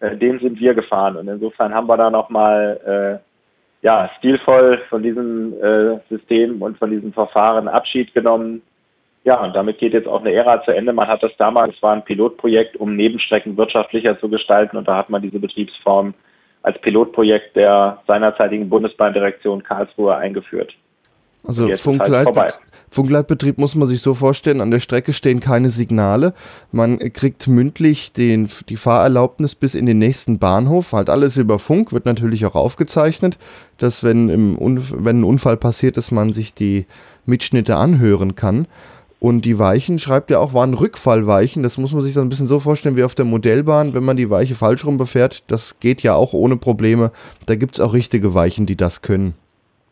äh, den sind wir gefahren. Und insofern haben wir da nochmal äh, ja, stilvoll von diesem äh, System und von diesem Verfahren Abschied genommen. Ja, und damit geht jetzt auch eine Ära zu Ende. Man hat das damals, es war ein Pilotprojekt, um Nebenstrecken wirtschaftlicher zu gestalten. Und da hat man diese Betriebsform als Pilotprojekt der seinerzeitigen Bundesbahndirektion Karlsruhe eingeführt. Also Funkleitbetrieb, Funkleitbetrieb muss man sich so vorstellen, an der Strecke stehen keine Signale. Man kriegt mündlich den, die Fahrerlaubnis bis in den nächsten Bahnhof. Halt alles über Funk, wird natürlich auch aufgezeichnet, dass wenn, im wenn ein Unfall passiert ist, man sich die Mitschnitte anhören kann. Und die Weichen, schreibt er auch, waren Rückfallweichen. Das muss man sich so ein bisschen so vorstellen wie auf der Modellbahn. Wenn man die Weiche falsch rum befährt, das geht ja auch ohne Probleme. Da gibt es auch richtige Weichen, die das können.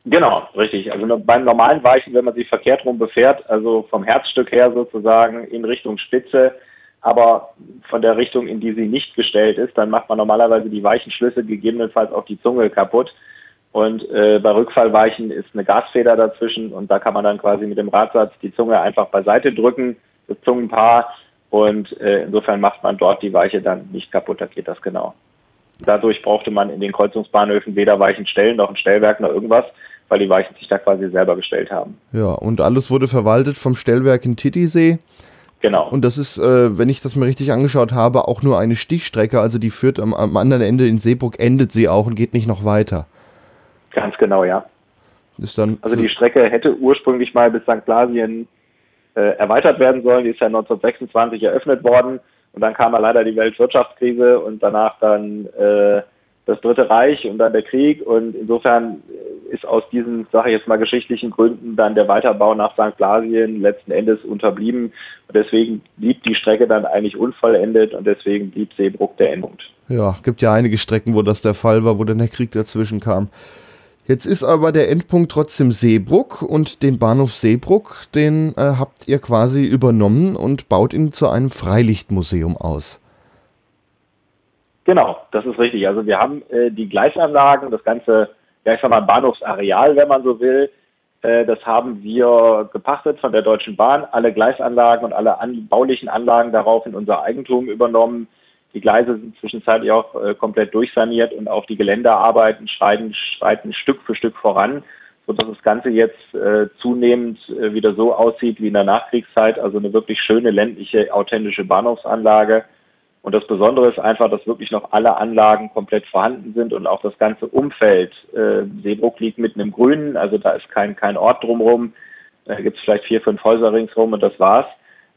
Genau, richtig. Also beim normalen Weichen, wenn man sie verkehrt rum befährt, also vom Herzstück her sozusagen in Richtung Spitze, aber von der Richtung, in die sie nicht gestellt ist, dann macht man normalerweise die Weichenschlüsse, gegebenenfalls auch die Zunge kaputt. Und äh, bei Rückfallweichen ist eine Gasfeder dazwischen und da kann man dann quasi mit dem Radsatz die Zunge einfach beiseite drücken, das Zungenpaar. Und äh, insofern macht man dort die Weiche dann nicht kaputt, da geht das genau. Dadurch brauchte man in den Kreuzungsbahnhöfen weder Weichenstellen noch ein Stellwerk noch irgendwas, weil die Weichen sich da quasi selber gestellt haben. Ja, und alles wurde verwaltet vom Stellwerk in Titisee. Genau. Und das ist, äh, wenn ich das mir richtig angeschaut habe, auch nur eine Stichstrecke. Also die führt am, am, anderen Ende in Seeburg, endet sie auch und geht nicht noch weiter. Ganz genau, ja. Ist dann also die Strecke hätte ursprünglich mal bis St. Blasien äh, erweitert werden sollen. Die ist ja 1926 eröffnet worden und dann kam ja leider die Weltwirtschaftskrise und danach dann äh, das Dritte Reich und dann der Krieg und insofern ist aus diesen, sage ich jetzt mal, geschichtlichen Gründen dann der Weiterbau nach St. Blasien letzten Endes unterblieben und deswegen blieb die Strecke dann eigentlich unvollendet und deswegen blieb Seebruck der Endpunkt. Ja, gibt ja einige Strecken, wo das der Fall war, wo dann der Krieg dazwischen kam. Jetzt ist aber der Endpunkt trotzdem Seebruck und den Bahnhof Seebruck, den äh, habt ihr quasi übernommen und baut ihn zu einem Freilichtmuseum aus. Genau, das ist richtig. Also wir haben äh, die Gleisanlagen, das ganze, ja ich sag mal, Bahnhofsareal, wenn man so will, äh, das haben wir gepachtet von der Deutschen Bahn, alle Gleisanlagen und alle an, baulichen Anlagen darauf in unser Eigentum übernommen. Die Gleise sind zwischenzeitlich auch äh, komplett durchsaniert und auch die Geländearbeiten schreiten, schreiten Stück für Stück voran, sodass das Ganze jetzt äh, zunehmend äh, wieder so aussieht wie in der Nachkriegszeit, also eine wirklich schöne ländliche, authentische Bahnhofsanlage und das Besondere ist einfach, dass wirklich noch alle Anlagen komplett vorhanden sind und auch das ganze Umfeld. Äh, Seebruck liegt mitten im Grünen, also da ist kein, kein Ort drumherum. Da gibt es vielleicht vier, fünf Häuser ringsherum und das war's.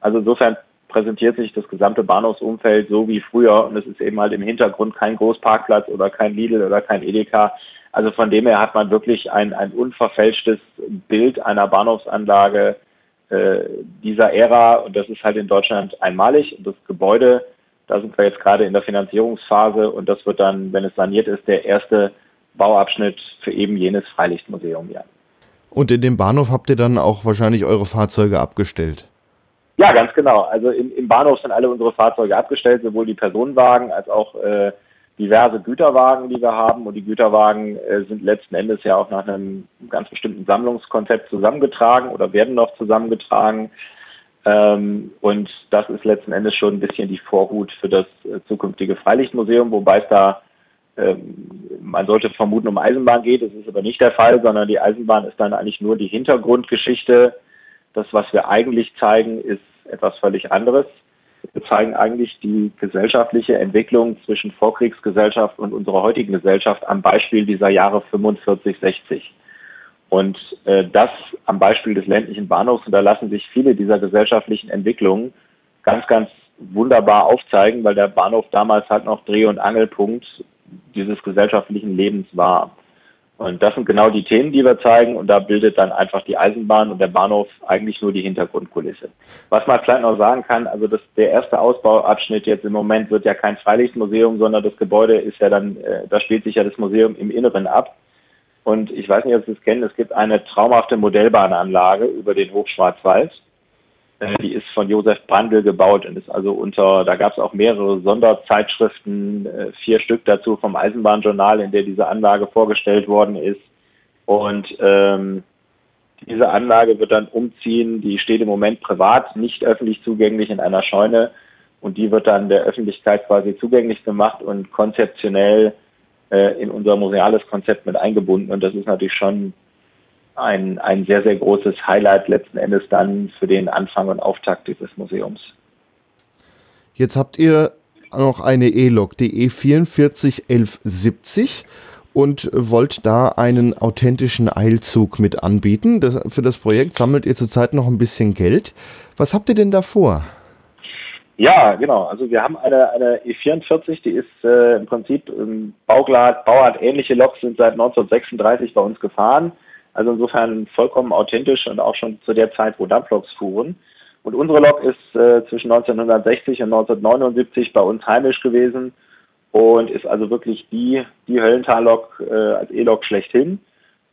Also insofern präsentiert sich das gesamte Bahnhofsumfeld so wie früher und es ist eben halt im Hintergrund kein Großparkplatz oder kein Lidl oder kein Edeka. Also von dem her hat man wirklich ein, ein unverfälschtes Bild einer Bahnhofsanlage äh, dieser Ära und das ist halt in Deutschland einmalig. Und das Gebäude da sind wir jetzt gerade in der Finanzierungsphase und das wird dann, wenn es saniert ist, der erste Bauabschnitt für eben jenes Freilichtmuseum werden. Und in dem Bahnhof habt ihr dann auch wahrscheinlich eure Fahrzeuge abgestellt? Ja, ganz genau. Also im, im Bahnhof sind alle unsere Fahrzeuge abgestellt, sowohl die Personenwagen als auch äh, diverse Güterwagen, die wir haben. Und die Güterwagen äh, sind letzten Endes ja auch nach einem ganz bestimmten Sammlungskonzept zusammengetragen oder werden noch zusammengetragen. Ähm, und das ist letzten Endes schon ein bisschen die Vorhut für das äh, zukünftige Freilichtmuseum, wobei es da, ähm, man sollte vermuten, um Eisenbahn geht. Das ist aber nicht der Fall, sondern die Eisenbahn ist dann eigentlich nur die Hintergrundgeschichte. Das, was wir eigentlich zeigen, ist etwas völlig anderes. Wir zeigen eigentlich die gesellschaftliche Entwicklung zwischen Vorkriegsgesellschaft und unserer heutigen Gesellschaft am Beispiel dieser Jahre 45, 60. Und äh, das am Beispiel des ländlichen Bahnhofs, und da lassen sich viele dieser gesellschaftlichen Entwicklungen ganz, ganz wunderbar aufzeigen, weil der Bahnhof damals halt noch Dreh- und Angelpunkt dieses gesellschaftlichen Lebens war. Und das sind genau die Themen, die wir zeigen. Und da bildet dann einfach die Eisenbahn und der Bahnhof eigentlich nur die Hintergrundkulisse. Was man vielleicht noch sagen kann, also das, der erste Ausbauabschnitt jetzt im Moment wird ja kein Freilichtmuseum, sondern das Gebäude ist ja dann, äh, da spielt sich ja das Museum im Inneren ab. Und ich weiß nicht, ob Sie es kennen, es gibt eine traumhafte Modellbahnanlage über den Hochschwarzwald. Äh, die ist von Josef Brandl gebaut und ist also unter, da gab es auch mehrere Sonderzeitschriften, äh, vier Stück dazu vom Eisenbahnjournal, in der diese Anlage vorgestellt worden ist. Und ähm, diese Anlage wird dann umziehen, die steht im Moment privat, nicht öffentlich zugänglich in einer Scheune und die wird dann der Öffentlichkeit quasi zugänglich gemacht und konzeptionell äh, in unser museales Konzept mit eingebunden. Und das ist natürlich schon ein, ein sehr, sehr großes Highlight letzten Endes dann für den Anfang und Auftakt dieses Museums. Jetzt habt ihr noch eine E-Lok, die E441170 und wollt da einen authentischen Eilzug mit anbieten. Das, für das Projekt sammelt ihr zurzeit noch ein bisschen Geld. Was habt ihr denn da vor? Ja, genau. Also wir haben eine, eine E44, die ist äh, im Prinzip ähm, Bauart, Bauart ähnliche Loks sind seit 1936 bei uns gefahren. Also insofern vollkommen authentisch und auch schon zu der Zeit, wo Dampfloks fuhren. Und unsere Lok ist äh, zwischen 1960 und 1979 bei uns heimisch gewesen und ist also wirklich die, die Höllental-Lok äh, als E-Lok schlechthin.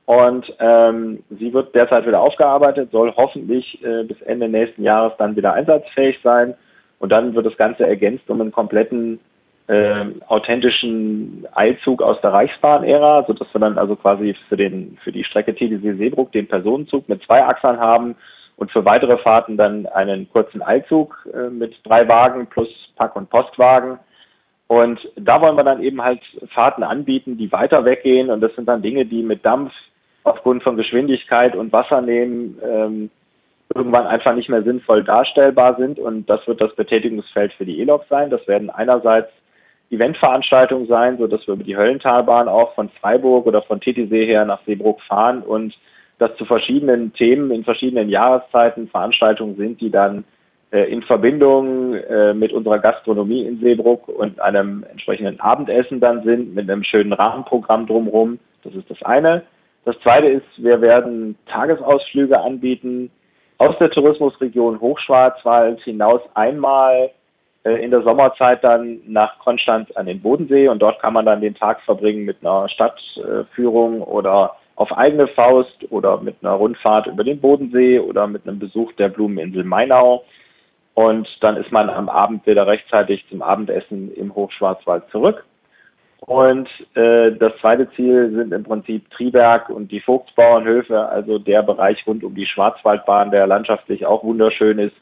Und ähm, sie wird derzeit wieder aufgearbeitet, soll hoffentlich äh, bis Ende nächsten Jahres dann wieder einsatzfähig sein. Und dann wird das Ganze ergänzt um einen kompletten äh, authentischen Eilzug aus der Reichsbahn-Ära, sodass wir dann also quasi für den für die Strecke Titisee-Seebruck den Personenzug mit zwei Achsern haben und für weitere Fahrten dann einen kurzen Eilzug äh, mit drei Wagen plus Pack- und Postwagen. Und da wollen wir dann eben halt Fahrten anbieten, die weiter weggehen. Und das sind dann Dinge, die mit Dampf aufgrund von Geschwindigkeit und Wassernehmen ähm, irgendwann einfach nicht mehr sinnvoll darstellbar sind. Und das wird das Betätigungsfeld für die E-Lok sein. Das werden einerseits Eventveranstaltungen sein, so dass wir über die Höllentalbahn auch von Freiburg oder von Titisee her nach Seebruck fahren und das zu verschiedenen Themen in verschiedenen Jahreszeiten Veranstaltungen sind, die dann äh, in Verbindung äh, mit unserer Gastronomie in Seebruck und einem entsprechenden Abendessen dann sind, mit einem schönen Rahmenprogramm drumherum. Das ist das eine. Das zweite ist, wir werden Tagesausflüge anbieten aus der Tourismusregion Hochschwarzwald hinaus einmal äh, in der Sommerzeit dann nach Konstanz an den Bodensee und dort kann man dann den Tag verbringen mit einer Stadtführung oder auf eigene Faust oder mit einer Rundfahrt über den Bodensee oder mit einem Besuch der Blumeninsel Mainau. Und dann ist man am Abend wieder rechtzeitig zum Abendessen im Hochschwarzwald zurück. Und äh, das zweite Ziel sind im Prinzip Triberg und die Vogtsbauernhöfe, also der Bereich rund um die Schwarzwaldbahn, der landschaftlich auch wunderschön ist.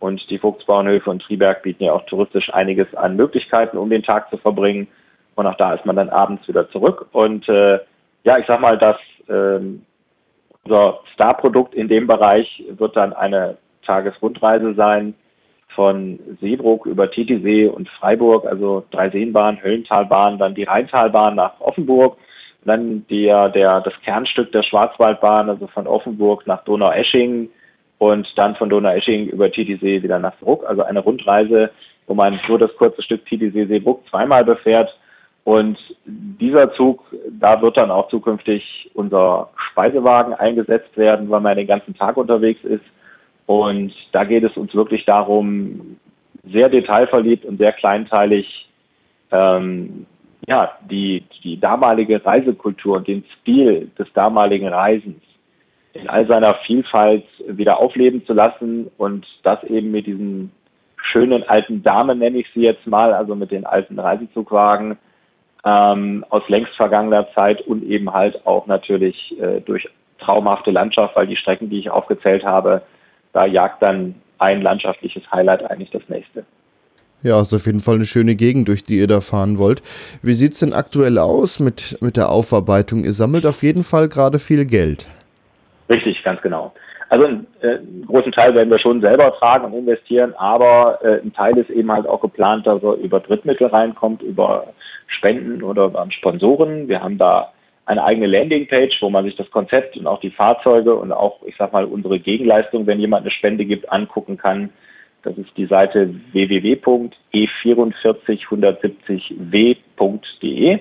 Und die Vogtsbauernhöfe und Triberg bieten ja auch touristisch einiges an Möglichkeiten, um den Tag zu verbringen. Und auch da ist man dann abends wieder zurück. Und äh, ja, ich sag mal, dass ähm, unser Starprodukt in dem Bereich wird dann eine Tagesrundreise sein von Seebruck über Titisee und Freiburg, also drei Seenbahnen, Höllentalbahn, dann die Rheintalbahn nach Offenburg, dann der, der, das Kernstück der Schwarzwaldbahn, also von Offenburg nach Donaueschingen und dann von Donaueschingen über Titisee wieder nach Bruck, also eine Rundreise, wo man nur das kurze Stück Titisee-Seebruck zweimal befährt. Und dieser Zug, da wird dann auch zukünftig unser Speisewagen eingesetzt werden, weil man den ganzen Tag unterwegs ist. Und da geht es uns wirklich darum, sehr detailverliebt und sehr kleinteilig ähm, ja, die, die damalige Reisekultur den Stil des damaligen Reisens in all seiner Vielfalt wieder aufleben zu lassen und das eben mit diesen schönen alten Damen, nenne ich sie jetzt mal, also mit den alten Reisezugwagen ähm, aus längst vergangener Zeit und eben halt auch natürlich äh, durch traumhafte Landschaft, weil die Strecken, die ich aufgezählt habe, da jagt dann ein landschaftliches Highlight eigentlich das nächste. Ja, ist auf jeden Fall eine schöne Gegend, durch die ihr da fahren wollt. Wie sieht es denn aktuell aus mit, mit der Aufarbeitung? Ihr sammelt auf jeden Fall gerade viel Geld. Richtig, ganz genau. Also einen, äh, einen großen Teil werden wir schon selber tragen und investieren, aber äh, ein Teil ist eben halt auch geplant, dass er über Drittmittel reinkommt, über Spenden oder über Sponsoren. Wir haben da eine eigene Landingpage, wo man sich das Konzept und auch die Fahrzeuge und auch, ich sag mal, unsere Gegenleistung, wenn jemand eine Spende gibt, angucken kann. Das ist die Seite www.e44170w.de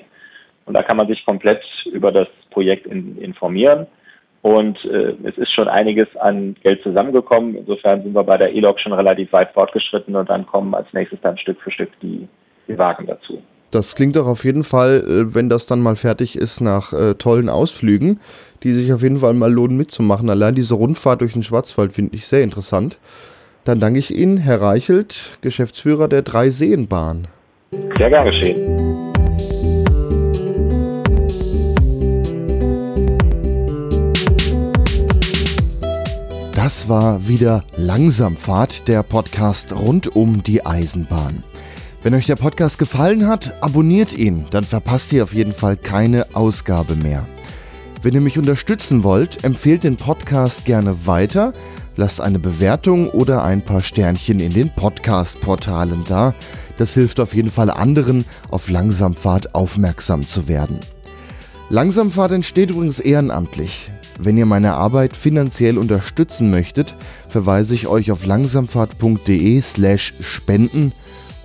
und da kann man sich komplett über das Projekt in, informieren. Und äh, es ist schon einiges an Geld zusammengekommen. Insofern sind wir bei der E-Log schon relativ weit fortgeschritten und dann kommen als nächstes dann Stück für Stück die, die Wagen dazu. Das klingt doch auf jeden Fall, äh, wenn das dann mal fertig ist, nach äh, tollen Ausflügen, die sich auf jeden Fall mal lohnen mitzumachen. Allein diese Rundfahrt durch den Schwarzwald finde ich sehr interessant. Dann danke ich Ihnen, Herr Reichelt, Geschäftsführer der Dreiseenbahn. Sehr gern geschehen. Das war wieder Langsamfahrt, der Podcast rund um die Eisenbahn. Wenn euch der Podcast gefallen hat, abonniert ihn, dann verpasst ihr auf jeden Fall keine Ausgabe mehr. Wenn ihr mich unterstützen wollt, empfehlt den Podcast gerne weiter, lasst eine Bewertung oder ein paar Sternchen in den Podcast-Portalen da. Das hilft auf jeden Fall anderen, auf Langsamfahrt aufmerksam zu werden. Langsamfahrt entsteht übrigens ehrenamtlich. Wenn ihr meine Arbeit finanziell unterstützen möchtet, verweise ich euch auf langsamfahrt.de slash spenden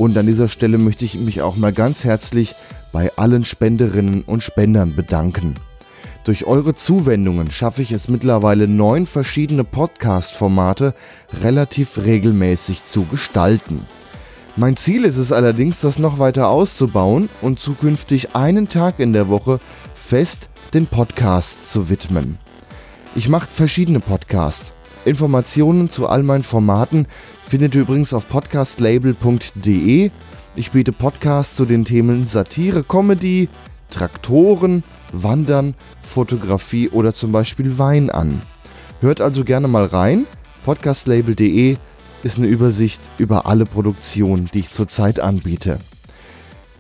und an dieser Stelle möchte ich mich auch mal ganz herzlich bei allen Spenderinnen und Spendern bedanken. Durch eure Zuwendungen schaffe ich es mittlerweile neun verschiedene Podcast-Formate relativ regelmäßig zu gestalten. Mein Ziel ist es allerdings, das noch weiter auszubauen und zukünftig einen Tag in der Woche fest den Podcast zu widmen. Ich mache verschiedene Podcasts. Informationen zu all meinen Formaten findet ihr übrigens auf podcastlabel.de. Ich biete Podcasts zu den Themen Satire, Comedy, Traktoren, Wandern, Fotografie oder zum Beispiel Wein an. Hört also gerne mal rein. Podcastlabel.de ist eine Übersicht über alle Produktionen, die ich zurzeit anbiete.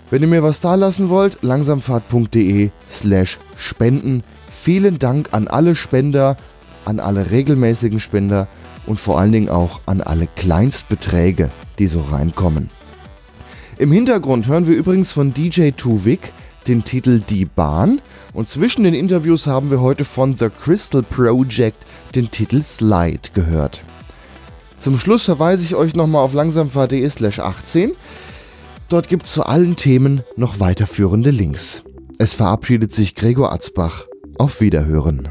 Wenn ihr mir was da lassen wollt, langsamfahrt.de slash spenden. Vielen Dank an alle Spender, an alle regelmäßigen Spender und vor allen Dingen auch an alle Kleinstbeträge, die so reinkommen. Im Hintergrund hören wir übrigens von DJ Tuvik den Titel Die Bahn und zwischen den Interviews haben wir heute von The Crystal Project den Titel Slide gehört. Zum Schluss verweise ich euch nochmal auf langsamfahrt.de slash 18. Dort gibt es zu allen Themen noch weiterführende Links. Es verabschiedet sich Gregor Atzbach. Auf Wiederhören.